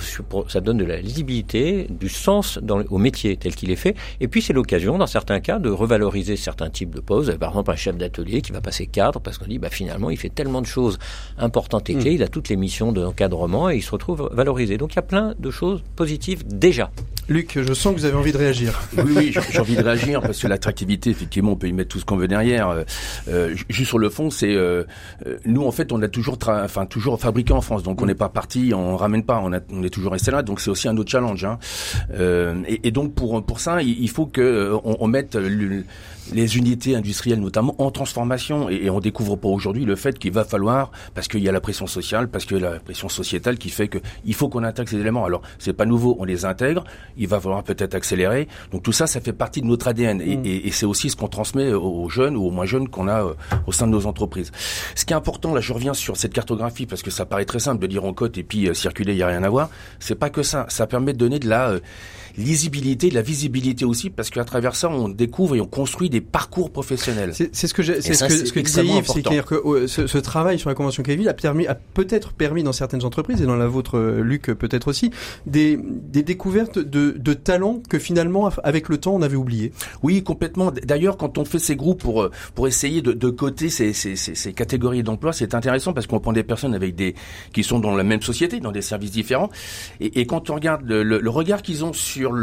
ça donne de la lisibilité, du sens dans, au métier tel qu'il est fait. Et puis c'est l'occasion, dans certains cas, de revaloriser certains types de postes. Par exemple, un chef d'atelier qui va passer cadre parce qu'on dit, bah, finalement, il fait tellement de choses importantes et clés, mm. il a toutes les missions d'encadrement et il se retrouve valorisé. Donc il y a plein de choses positives déjà. Luc, je sens que vous avez envie de réagir. Oui, oui, j'ai envie de réagir parce que l'attractivité, effectivement, on peut y mettre tout ce qu'on veut derrière. Euh, euh juste sur le fond, c'est euh, euh, nous en fait, on a toujours, enfin toujours fabriqué en France, donc on n'est pas parti, on ramène pas, on, est toujours resté là, donc c'est aussi un autre challenge. Hein. Et, et, donc pour pour ça, il, faut que on, on mette les unités industrielles notamment en transformation et, on découvre pas aujourd'hui le fait qu'il va falloir parce qu'il y a la pression sociale, parce qu'il y a la pression sociétale qui fait que il faut qu'on intègre ces éléments. Alors c'est pas nouveau, on les intègre, il va falloir peut-être accélérer. Donc tout ça, ça fait partie de notre ADN et, mm. et, et c'est aussi ce qu'on transmet aux jeunes ou aux moins jeunes qu'on a euh, au sein de nos entreprises. Ce qui est important, là, je reviens sur cette cartographie parce que ça paraît très simple de dire en cote et puis euh, circuler, il y a rien à voir. C'est pas que ça. Ça permet de donner de la euh, lisibilité, de la visibilité aussi, parce qu'à travers ça, on découvre et on construit des parcours professionnels. C'est ce que c'est ce que, ce que disait Yves, c'est-à-dire que euh, ce, ce, travail sur la convention Kevin a permis, a peut-être permis dans certaines entreprises et dans la vôtre, euh, Luc, peut-être aussi, des, des découvertes de, de talents que finalement, avec le temps, on avait oublié. Oui, complètement. D'ailleurs, quand on fait ces groupes pour euh, pour essayer de, de coter ces, ces, ces, ces catégories d'emploi, c'est intéressant parce qu'on prend des personnes avec des qui sont dans la même société, dans des services différents, et, et quand on regarde le, le, le regard qu'ils ont sur sur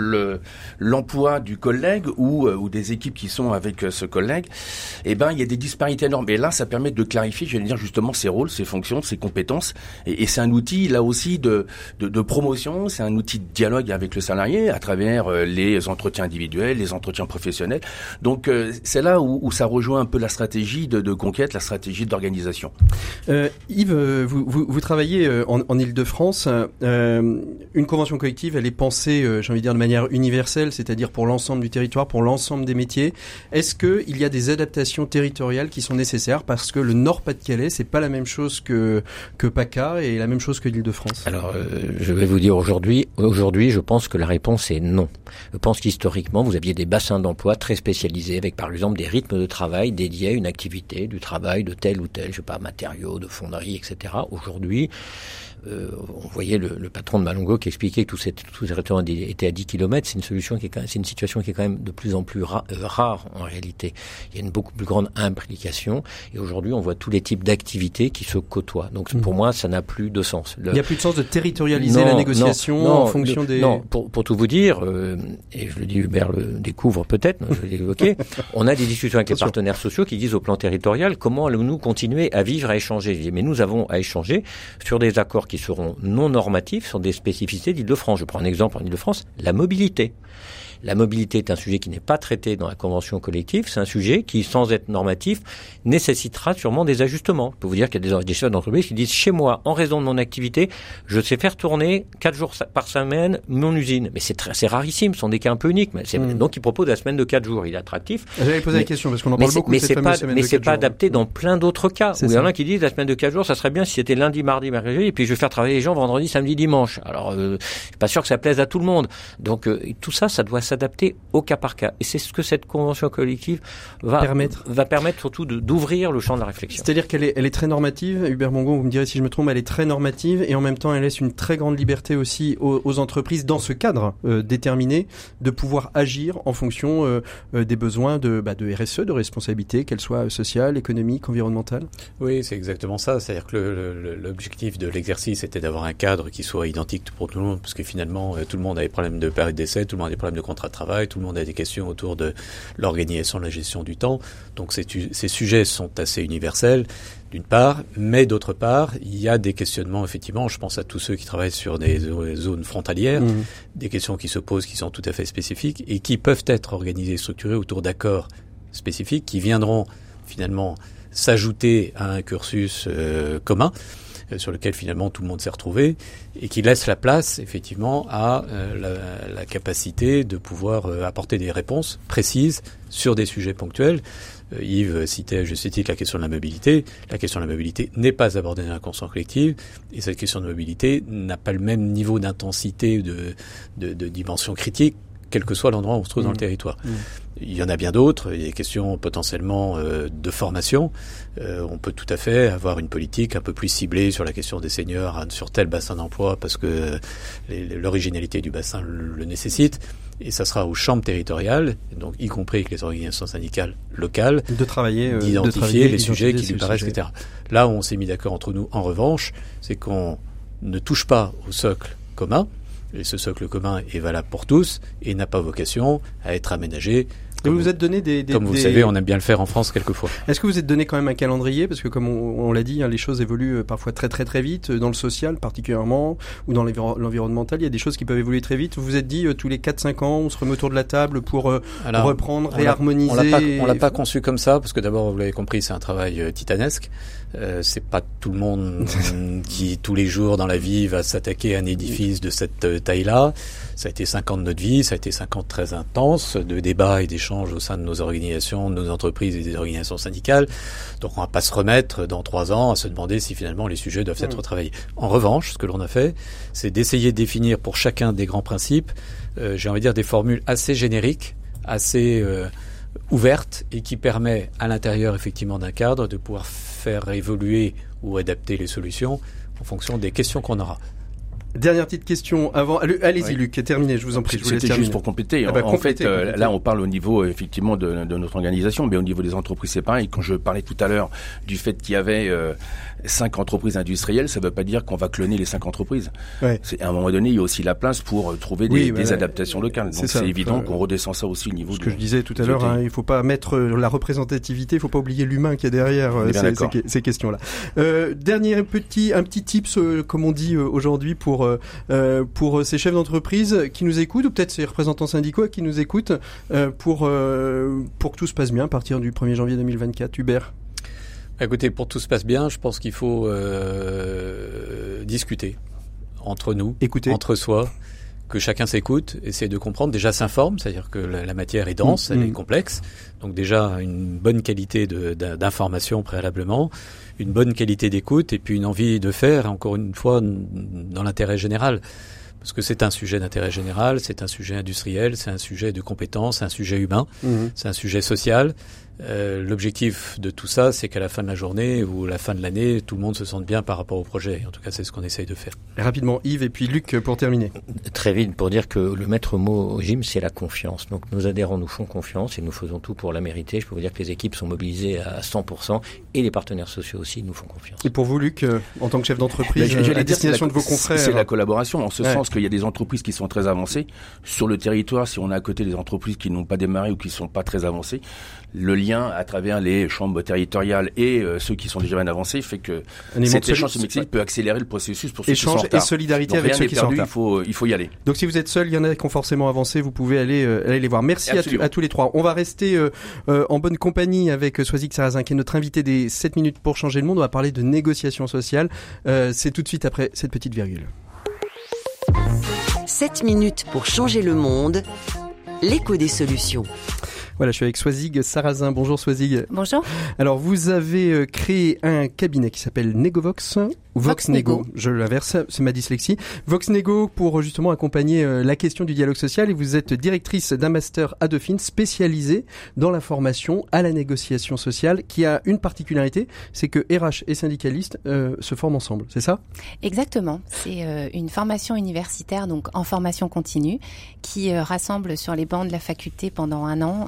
l'emploi du collègue ou, euh, ou des équipes qui sont avec euh, ce collègue, eh ben il y a des disparités énormes. Et là, ça permet de clarifier, je vais dire justement ses rôles, ses fonctions, ses compétences. Et, et c'est un outil là aussi de, de, de promotion, c'est un outil de dialogue avec le salarié à travers euh, les entretiens individuels, les entretiens professionnels. Donc c'est là où, où, ça rejoint un peu la stratégie de, de conquête, la stratégie d'organisation. Euh, Yves, vous, vous, vous travaillez en, en Ile-de-France. Euh, une convention collective, elle est pensée, j'ai envie de dire de manière universelle, c'est-à-dire pour l'ensemble du territoire, pour l'ensemble des métiers. Est-ce qu'il y a des adaptations territoriales qui sont nécessaires? Parce que le Nord-Pas-de-Calais, c'est pas la même chose que que PACA et la même chose que l'Île-de-France Alors, euh, je vais vous dire aujourd'hui, aujourd'hui, je pense que la réponse est non. Je pense qu'historiquement, vous aviez des bassins d'emploi très spécialisés avec, par exemple, des rythmes de travail dédiés à une activité, du travail de tel ou tel, je sais pas, matériaux, de fonderie, etc. Aujourd'hui, euh, on voyait le, le, patron de Malongo qui expliquait que tous ces, tous ces restaurants étaient à 10 km. C'est une solution qui est c'est une situation qui est quand même de plus en plus ra, euh, rare en réalité. Il y a une beaucoup plus grande implication et aujourd'hui on voit tous les types d'activités qui se côtoient. Donc pour mmh. moi ça n'a plus de sens. Le... Il n'y a plus de sens de territorialiser non, la négociation non, en fonction des. Non, pour, pour tout vous dire, euh, et je le dis Hubert le découvre peut-être, je l'ai évoqué, on a des discussions avec les partenaires sociaux qui disent au plan territorial comment allons-nous continuer à vivre, à échanger? Mais nous avons à échanger sur des accords qui seront non normatifs sur des spécificités d'Île-de-France. Je prends un exemple en Île-de-France, la mobilité. La mobilité est un sujet qui n'est pas traité dans la convention collective. C'est un sujet qui, sans être normatif, nécessitera sûrement des ajustements. Je peux vous dire qu'il y a des, chefs d'entreprise qui disent chez moi, en raison de mon activité, je sais faire tourner quatre jours par semaine mon usine. Mais c'est c'est rarissime, ce sont des cas un peu uniques. Mais mmh. Donc, il propose la semaine de quatre jours. Il est attractif. J'avais posé la question parce qu'on en parle beaucoup. Mais c'est pas, mais c'est pas adapté dans plein d'autres cas. Il y en a qui disent la semaine de quatre jours, ça serait bien si c'était lundi, mardi, mercredi, et puis je vais faire travailler les gens vendredi, samedi, dimanche. Alors, euh, je suis pas sûr que ça plaise à tout le monde. Donc, euh, tout ça, ça doit s'adapter au cas par cas. Et c'est ce que cette convention collective va permettre, va permettre surtout d'ouvrir le champ de la réflexion. C'est-à-dire qu'elle est, elle est très normative. Hubert Mongon, vous me direz si je me trompe, elle est très normative et en même temps elle laisse une très grande liberté aussi aux, aux entreprises dans ce cadre euh, déterminé de pouvoir agir en fonction euh, euh des besoins de, bah, de RSE, de responsabilité, qu'elle soit sociale, économique, environnementale. Oui, c'est exactement ça. C'est-à-dire que l'objectif de l'exercice était d'avoir un cadre qui soit identique pour tout le monde, parce que finalement tout le monde a des problèmes de période d'essai, tout le monde a des problèmes de contrat de travail tout le monde a des questions autour de l'organisation, de la gestion du temps. Donc ces, ces sujets sont assez universels, d'une part, mais d'autre part, il y a des questionnements, effectivement, je pense à tous ceux qui travaillent sur des zones frontalières, mmh. des questions qui se posent qui sont tout à fait spécifiques et qui peuvent être organisées et structurées autour d'accords spécifiques qui viendront finalement s'ajouter à un cursus euh, commun sur lequel finalement tout le monde s'est retrouvé, et qui laisse la place effectivement à la, la, capacité de pouvoir apporter des réponses précises sur des sujets ponctuels. Yves citait juste titre la question de la mobilité. La question de la mobilité n'est pas abordée dans la conscience collective et cette question de mobilité n'a pas le même niveau d'intensité de, de, de dimension critique quel que soit l'endroit où on se trouve dans le mmh. territoire. Mmh. Il y en a bien d'autres. Il y a des questions potentiellement euh, de formation. Euh, on peut tout à fait avoir une politique un peu plus ciblée sur la question des seniors, sur tel bassin d'emploi, parce que l'originalité du bassin le, nécessite. Et ça sera aux chambres territoriales, donc y compris avec les organisations syndicales locales, de travailler, euh, d'identifier les sujets qui lui paraissent, etc. Là où on s'est mis d'accord entre nous, en revanche, c'est qu'on ne touche pas au socle commun, ce socle commun est valable pour tous et n'a pas vocation à être aménagé comme vous, vous êtes donné des, comme vous savez, on aime bien le faire en France quelquefois. Est-ce que vous êtes donné quand même un calendrier? Parce que comme on, l'a dit, hein, les choses évoluent euh, parfois très très très vite euh, dans le social particulièrement ou dans l'environnemental. Il y a des choses qui peuvent évoluer très vite. Vous vous êtes dit euh, tous les 4-5 ans, on se remet autour de la table pour reprendre, réharmoniser. On l'a pas, pas, conçu comme ça parce que d'abord, vous l'avez compris, c'est un travail titanesque. Euh, c'est pas tout le monde qui tous les jours dans la vie va s'attaquer à un édifice de cette taille-là. Ça a été 5 ans de notre vie, ça a été 5 ans très intenses de débats et d'échanges au sein de nos organisations, de nos entreprises et des organisations syndicales. Donc on va pas se remettre dans 3 ans à se demander si finalement les sujets doivent être travaillés. En revanche, ce que l'on a fait, c'est d'essayer de définir pour chacun des grands principes, euh, j'ai envie de dire des formules assez génériques, assez euh, ouvertes et qui permet à l'intérieur effectivement d'un cadre de pouvoir faire évoluer ou adapter les solutions en fonction des questions qu'on aura. Dernière petite question avant. Allez-y, Luc, terminé. Je vous en prie. C'était juste pour compléter. Ah bah, en, fait, euh, là, on parle au niveau effectivement de, de, notre organisation, mais au niveau des entreprises, c'est pareil. Quand je parlais tout à l'heure du fait qu'il y avait euh, cinq entreprises industrielles, ça ne veut pas dire qu'on va cloner les cinq entreprises. C'est à un moment donné, il y a aussi la place pour euh, trouver des, des adaptations locales. Donc c'est évident qu'on redescend ça aussi au niveau. Ce que je disais tout à l'heure, hein, il faut pas mettre la représentativité, il faut pas oublier l'humain qui est derrière ces, ces, ces questions-là. Euh, dernier petit, un petit tips, comme on dit aujourd'hui pour pour, euh, euh, ces chefs d'entreprise qui nous écoutent, ou peut-être ces représentants syndicaux qui nous écoutent, euh, pour, pour que tout se passe bien à partir du 1er janvier 2024 Hubert Écoutez, pour que tout se passe bien, je pense qu'il faut discuter entre nous, entre soi, que chacun s'écoute, essaie de comprendre, déjà s'informe, c'est-à-dire que la, matière est dense, elle est mm. complexe, donc déjà une bonne qualité d'information préalablement, une bonne qualité d'écoute et puis une envie de faire, encore une fois, dans l'intérêt général. Parce que c'est un sujet d'intérêt général, c'est un sujet industriel, c'est un sujet de compétence, c'est un sujet humain, mhm. c'est un sujet social. Euh, L'objectif de tout ça, c'est qu'à la fin de la journée ou la fin de l'année, tout le monde se sente bien par rapport au projet. En tout cas, c'est ce qu'on essaye de faire. Rapidement, Yves et puis Luc pour terminer. Très vite, pour dire que le maître mot au gym, c'est la confiance. Donc nos adhérents nous font confiance et nous faisons tout pour la mériter. Je peux vous dire que les équipes sont mobilisées à 100% et les partenaires sociaux aussi nous font confiance. Et pour vous, Luc, euh, en tant que chef d'entreprise, à la destination de vos confrères C'est la collaboration, en ce sens qu'il y a des entreprises qui sont très avancées. Sur le territoire, si on est à côté des entreprises qui n'ont pas démarré ou qui ne sont pas très avancées, le lien à travers les chambres territoriales et euh, ceux qui sont déjà bien avancés fait que cet échange peut accélérer le processus pour ceux qui sont en et solidarité avec ceux qui sont en Il faut, il faut y aller. Donc si vous êtes seul, il y en a qui ont forcément avancé, vous pouvez aller, euh, aller les voir. Merci à, tous les trois. On va rester euh, en bonne compagnie avec Soisic Sarrazin qui est notre invité des 7 minutes pour changer le monde. On va parler de négociation sociale. C'est tout de suite après cette petite virgule. 7 minutes pour changer le monde. L'écho des solutions. Voilà, je suis avec Swazig Sarrazin. Bonjour Swazig. Bonjour. Alors, vous avez euh, créé un cabinet qui s'appelle Negovox. Voxnego, je l'inverse, c'est ma dyslexie. Voxnego pour justement accompagner euh, la question du dialogue social. Et vous êtes directrice d'un master à Dauphine spécialisé dans la formation à la négociation sociale qui a une particularité, c'est que RH et syndicalistes euh, se forment ensemble, c'est ça? Exactement, c'est euh, une formation universitaire donc en formation continue qui rassemble sur les bancs de la faculté pendant un an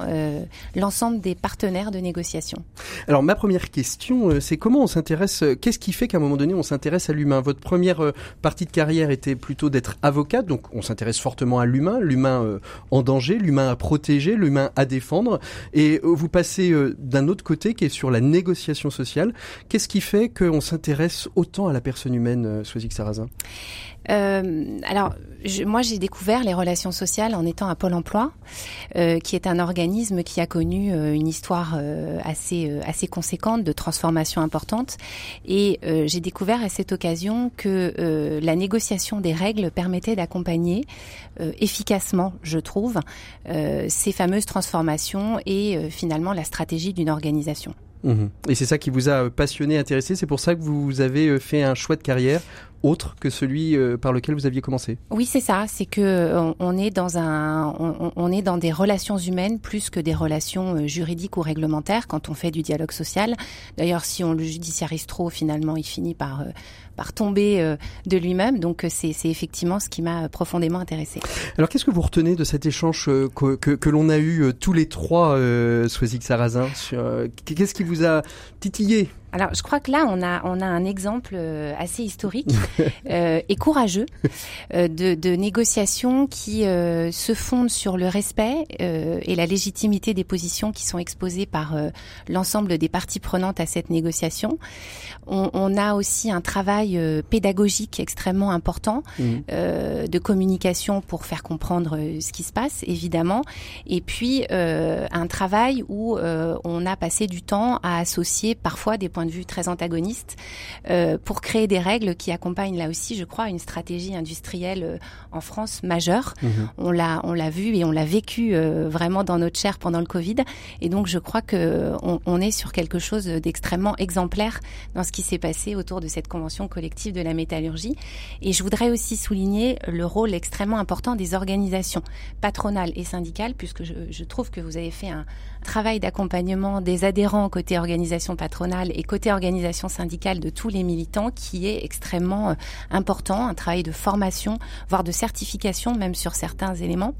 l'ensemble des partenaires de négociation. Alors ma première question, c'est comment on s'intéresse, qu'est-ce qui fait qu'à un moment donné on s'intéresse à l'humain. Votre première euh, partie de carrière était plutôt d'être avocate, donc on s'intéresse fortement à l'humain, l'humain euh, en danger, l'humain à protéger, l'humain à défendre. Et euh, vous passez d'un autre côté qui est sur la négociation sociale. Qu'est-ce qui fait qu'on s'intéresse autant à la personne humaine, Soisic Sarrazin? Euh, alors, moi, j'ai découvert les relations sociales en étant à Pôle Emploi, euh, qui est un organisme qui a connu euh, une histoire assez assez conséquente de transformation importante. Et j'ai découvert à cette occasion que la négociation des règles permettait d'accompagner efficacement, je trouve, ces fameuses transformations et finalement la stratégie d'une organisation. Mmh. Et c'est ça qui vous a passionné, intéressé? C'est pour ça que vous avez fait un choix de carrière autre que celui euh, par lequel vous aviez commencé? Oui, c'est ça. C'est que on, on, est dans un, on, on, est dans des relations humaines plus que des relations euh, juridiques ou réglementaires quand on fait du dialogue social. D'ailleurs, si on le judiciarise trop, finalement, il finit par euh, par tomber euh, de lui-même. Donc c'est effectivement ce qui m'a profondément intéressé. Alors qu'est-ce que vous retenez de cet échange que, que, que l'on a eu tous les trois, euh, Swazik Sarrazin Qu'est-ce qui vous a titillé? Alors, je crois que là, on a, on a un exemple euh, assez historique euh, et courageux euh, de, de négociations qui euh, se fondent sur le respect euh, et la légitimité des positions qui sont exposées par l'ensemble des parties prenantes à cette négociation. On, on a aussi un travail pédagogique extrêmement important mmh. de communication pour faire comprendre ce qui se passe, évidemment, et puis un travail où on a passé du temps à associer parfois des points de vue très antagonistes, euh, pour créer des règles qui accompagnent là aussi, je crois, une stratégie industrielle euh, en France majeure. Mmh. On l'a, on l'a vu et on l'a vécu euh, vraiment dans notre chair pendant le Covid. Et donc, je crois que on, on est sur quelque chose d'extrêmement exemplaire dans ce qui s'est passé autour de cette convention collective de la métallurgie. Et je voudrais aussi souligner le rôle extrêmement important des organisations patronales et syndicales, puisque je, je trouve que vous avez fait un, travail d'accompagnement des adhérents côté organisation patronale et côté organisation syndicale de tous les militants qui est extrêmement euh, important, un travail de formation, voire de certification même sur certains éléments.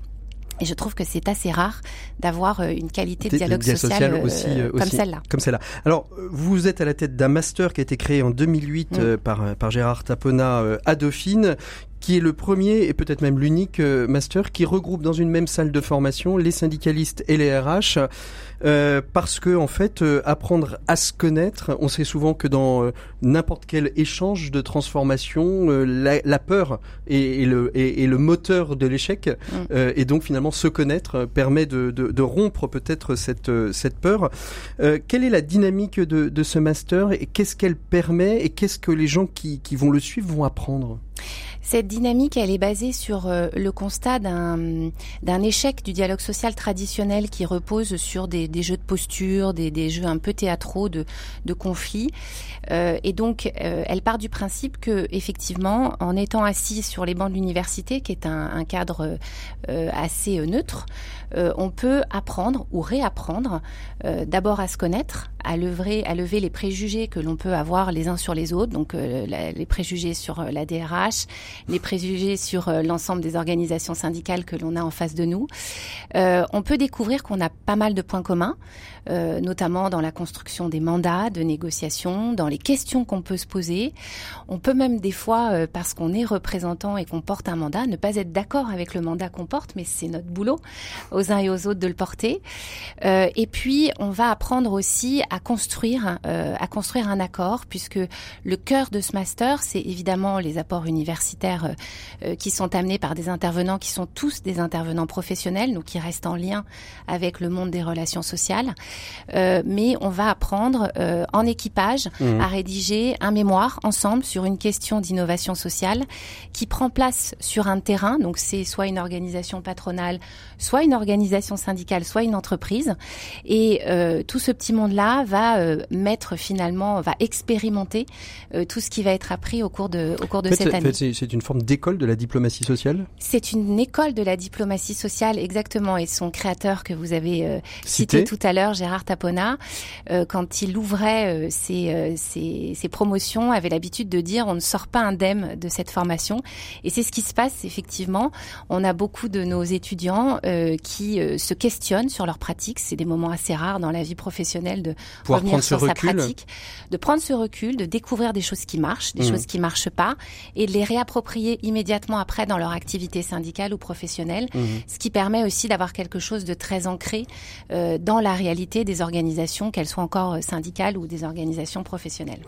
Et je trouve que c'est assez rare d'avoir euh, une qualité de dialogue social, social euh, aussi, comme celle-là. Comme celle-là. Alors, vous êtes à la tête d'un master qui a été créé en 2008 mm. euh, par, par Gérard Tapona à Dauphine, qui est le premier et peut-être même l'unique master qui regroupe dans une même salle de formation les syndicalistes et les RH. Euh, parce que en fait, euh, apprendre à se connaître, on sait souvent que dans euh, n'importe quel échange de transformation, la, la, peur est, est le, est, est, le moteur de l'échec, mm. et donc finalement se connaître permet de, de, de rompre peut-être cette, cette peur. quelle est la dynamique de, de ce master et qu'est-ce qu'elle permet et qu'est-ce que les gens qui, qui vont le suivre vont apprendre? Cette dynamique, elle est basée sur le constat d'un échec du dialogue social traditionnel qui repose sur des, des jeux de posture, des, jeux un peu théâtraux de, de conflits. Euh, et donc, euh, elle part du principe que, effectivement, en étant assis sur les bancs de l'université, qui est un, cadre euh, assez neutre, on peut apprendre ou réapprendre d'abord à se connaître, à lever, les préjugés que l'on peut avoir les uns sur les autres, donc les préjugés sur la DRH, les préjugés sur l'ensemble des organisations syndicales que l'on a en face de nous. On peut découvrir qu'on a pas mal de points communs, main euh, notamment dans la construction des mandats de négociation, dans les questions qu'on peut se poser. On peut même des fois, euh, parce qu'on est représentant et qu'on porte un mandat, ne pas être d'accord avec le mandat qu'on porte, mais c'est notre boulot aux uns et aux autres de le porter. Euh, et puis, on va apprendre aussi à construire, euh, à construire un accord, puisque le cœur de ce master, c'est évidemment les apports universitaires euh, euh, qui sont amenés par des intervenants qui sont tous des intervenants professionnels, donc qui restent en lien avec le monde des relations sociales. Euh, mais on va apprendre euh, en équipage mmh. à rédiger un mémoire ensemble sur une question d'innovation sociale qui prend place sur un terrain. Donc c'est soit une organisation patronale, soit une organisation syndicale, soit une entreprise. Et euh, tout ce petit monde-là va mettre finalement, va expérimenter tout ce qui va être appris au cours de, au cours de fait, cette année. C'est une forme d'école de la diplomatie sociale? C'est une école de la diplomatie sociale, exactement. Et son créateur que vous avez cité. cité. tout à l'heure, Gérard Tapona, euh, quand il ouvrait euh, ses, euh, ses, ses, promotions, avait l'habitude de dire on ne sort pas indemne de cette formation. Et c'est ce qui se passe, effectivement. On a beaucoup de nos étudiants qui se questionnent sur leur pratique. C'est des moments assez rares dans la vie professionnelle de Pouvoir revenir sur sa pratique, de prendre ce recul, de découvrir des choses qui marchent, des mmh. choses qui marchent pas, et de les réapproprier immédiatement après dans leur activité syndicale ou professionnelle, Mhm. ce qui permet aussi d'avoir quelque chose de très ancré euh, dans la réalité des organisations, qu'elles soient encore euh, syndicales ou des organisations professionnelles.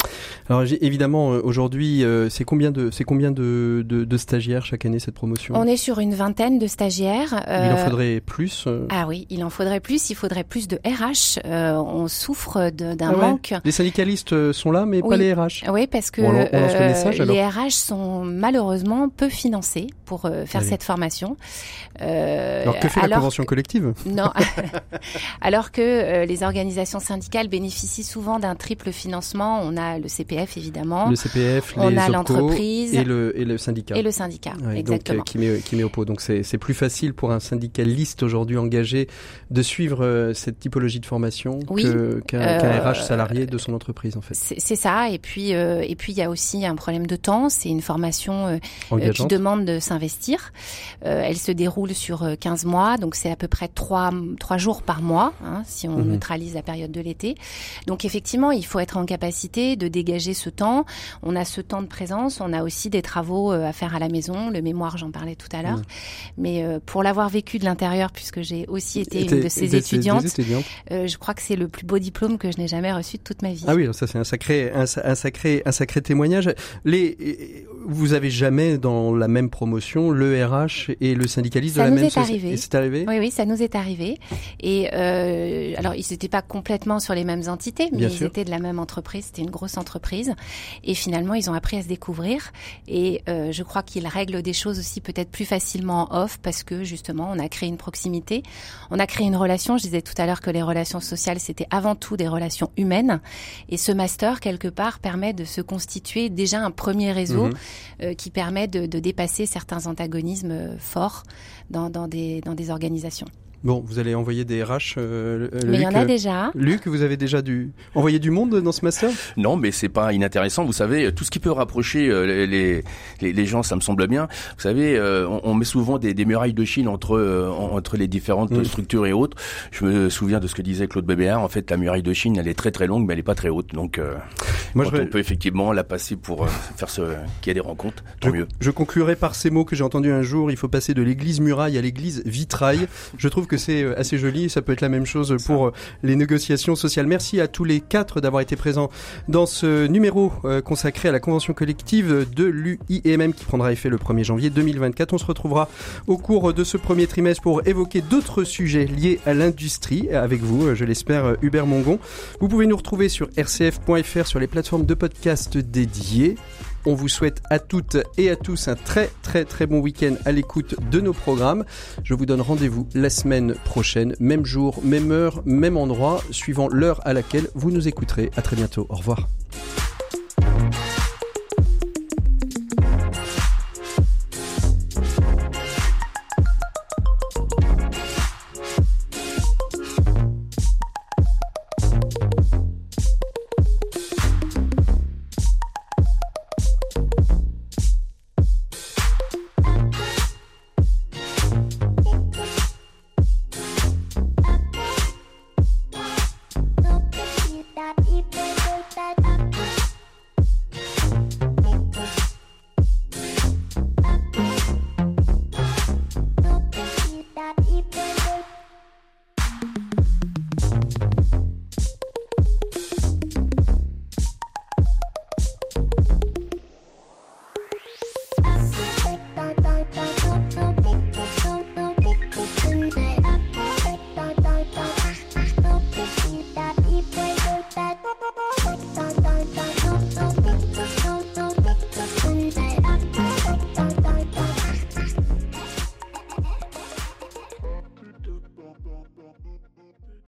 Alors évidemment, euh, aujourd'hui, euh, c'est combien de c'est combien de, de, de stagiaires chaque année cette promotion? On est sur une vingtaine de stagiaires. Il en faudrait plus. Ah oui, il en faudrait plus, il faudrait plus de RH. On souffre d'un Ah ouais? manque. Les syndicalistes sont là, mais pas les RH. Oui, parce que Bon, alors, on lance le message, alors. les RH sont malheureusement peu financés pour faire Allez. cette formation. Alors que fait la convention collective? Non. Alors que euh, les organisations syndicales bénéficient souvent d'un triple financement. On a le CPF évidemment, Le CPF, on les a l'entreprise et le et le syndicat. et le syndicat. Ouais, donc, exactement. euh, qui met qui met au pot. Donc c'est plus facile pour un syndicaliste aujourd'hui engagé de suivre euh, cette typologie de formation Oui. qu'un qu'un RH salarié de son entreprise en fait. C'est ça. Et puis, et puis il y a aussi un problème de temps. C'est une formation qui demande de s'investir. Elle se déroule sur euh, 15 mois, donc c'est à peu près 3, trois jours par mois, hein, si on Mhm. neutralise la période de l'été. Donc effectivement, il faut être en capacité de dégager ce temps. On a ce temps de présence, on a aussi des travaux euh, à faire à la maison. Le mémoire, j'en parlais tout à l'heure. Mais euh, pour l'avoir vécu de l'intérieur, puisque j'ai aussi été une de ces étudiantes, euh, je crois que c'est le plus beau diplôme que je n'ai jamais reçu de toute ma vie. Ah oui, ça c'est un sacré, un, sa- un sacré, un sacré témoignage. Les, vous avez jamais dans la même promotion le RH et le syndicaliste Ça de la nous même est arrivé. Et c'est arrivé. Oui, oui, ça nous est arrivé. Et euh, alors, ils n'étaient pas complètement sur les mêmes entités, mais Bien ils sûr. étaient de la même entreprise. C'était une grosse entreprise. Et finalement, ils ont appris à se découvrir. Et euh, je crois qu'ils règlent des choses aussi peut-être plus facilement en off parce que justement, on a créé une proximité, on a créé une relation. Je disais tout à l'heure que les relations sociales, c'était avant tout des relations humaines. Et ce master, quelque part, permet de se constituer déjà un premier réseau Mhm. euh, qui permet de, de dépasser certains antagonismes euh, forts dans, dans, des, dans des organisations. Bon, vous allez envoyer des RH. euh, euh, Mais il y Luc, en a euh, déjà. Luc, vous avez déjà dû envoyer du monde dans ce master? Non, mais c'est pas inintéressant. Vous savez, tout ce qui peut rapprocher euh, les, les, les- gens, ça me semble bien. Vous savez, euh, on, on met souvent des, des murailles de Chine entre euh, en- entre les différentes structures et autres. Je me souviens de ce que disait Claude Bébéard. En fait, la muraille de Chine, elle est très très longue, mais elle est pas très haute. Donc, euh, Moi, quand je, on peut effectivement la passer pour faire ce qu'il y a des rencontres, tant je, mieux. je conclurai par ces mots que j'ai entendus un jour. Il faut passer de l'église muraille à l'église vitrail. Je trouve que c'est euh, assez joli. Ça peut être la même chose pour euh, les négociations sociales. Merci à tous les quatre d'avoir été présents dans ce numéro euh, consacré à la convention collective de l'UIMM qui prendra effet le 1er janvier 2024. On se retrouvera au cours de ce premier trimestre pour évoquer d'autres sujets liés à l'industrie avec vous, je l'espère, Hubert Mongon. Vous pouvez nous retrouver sur rcf.fr sur les plateformes de podcast dédiées. On vous souhaite à toutes et à tous un très très très bon week-end à l'écoute de nos programmes. Je vous donne rendez-vous la semaine prochaine, même jour, même heure, même endroit, suivant l'heure à laquelle vous nous écouterez. À très bientôt. Au revoir.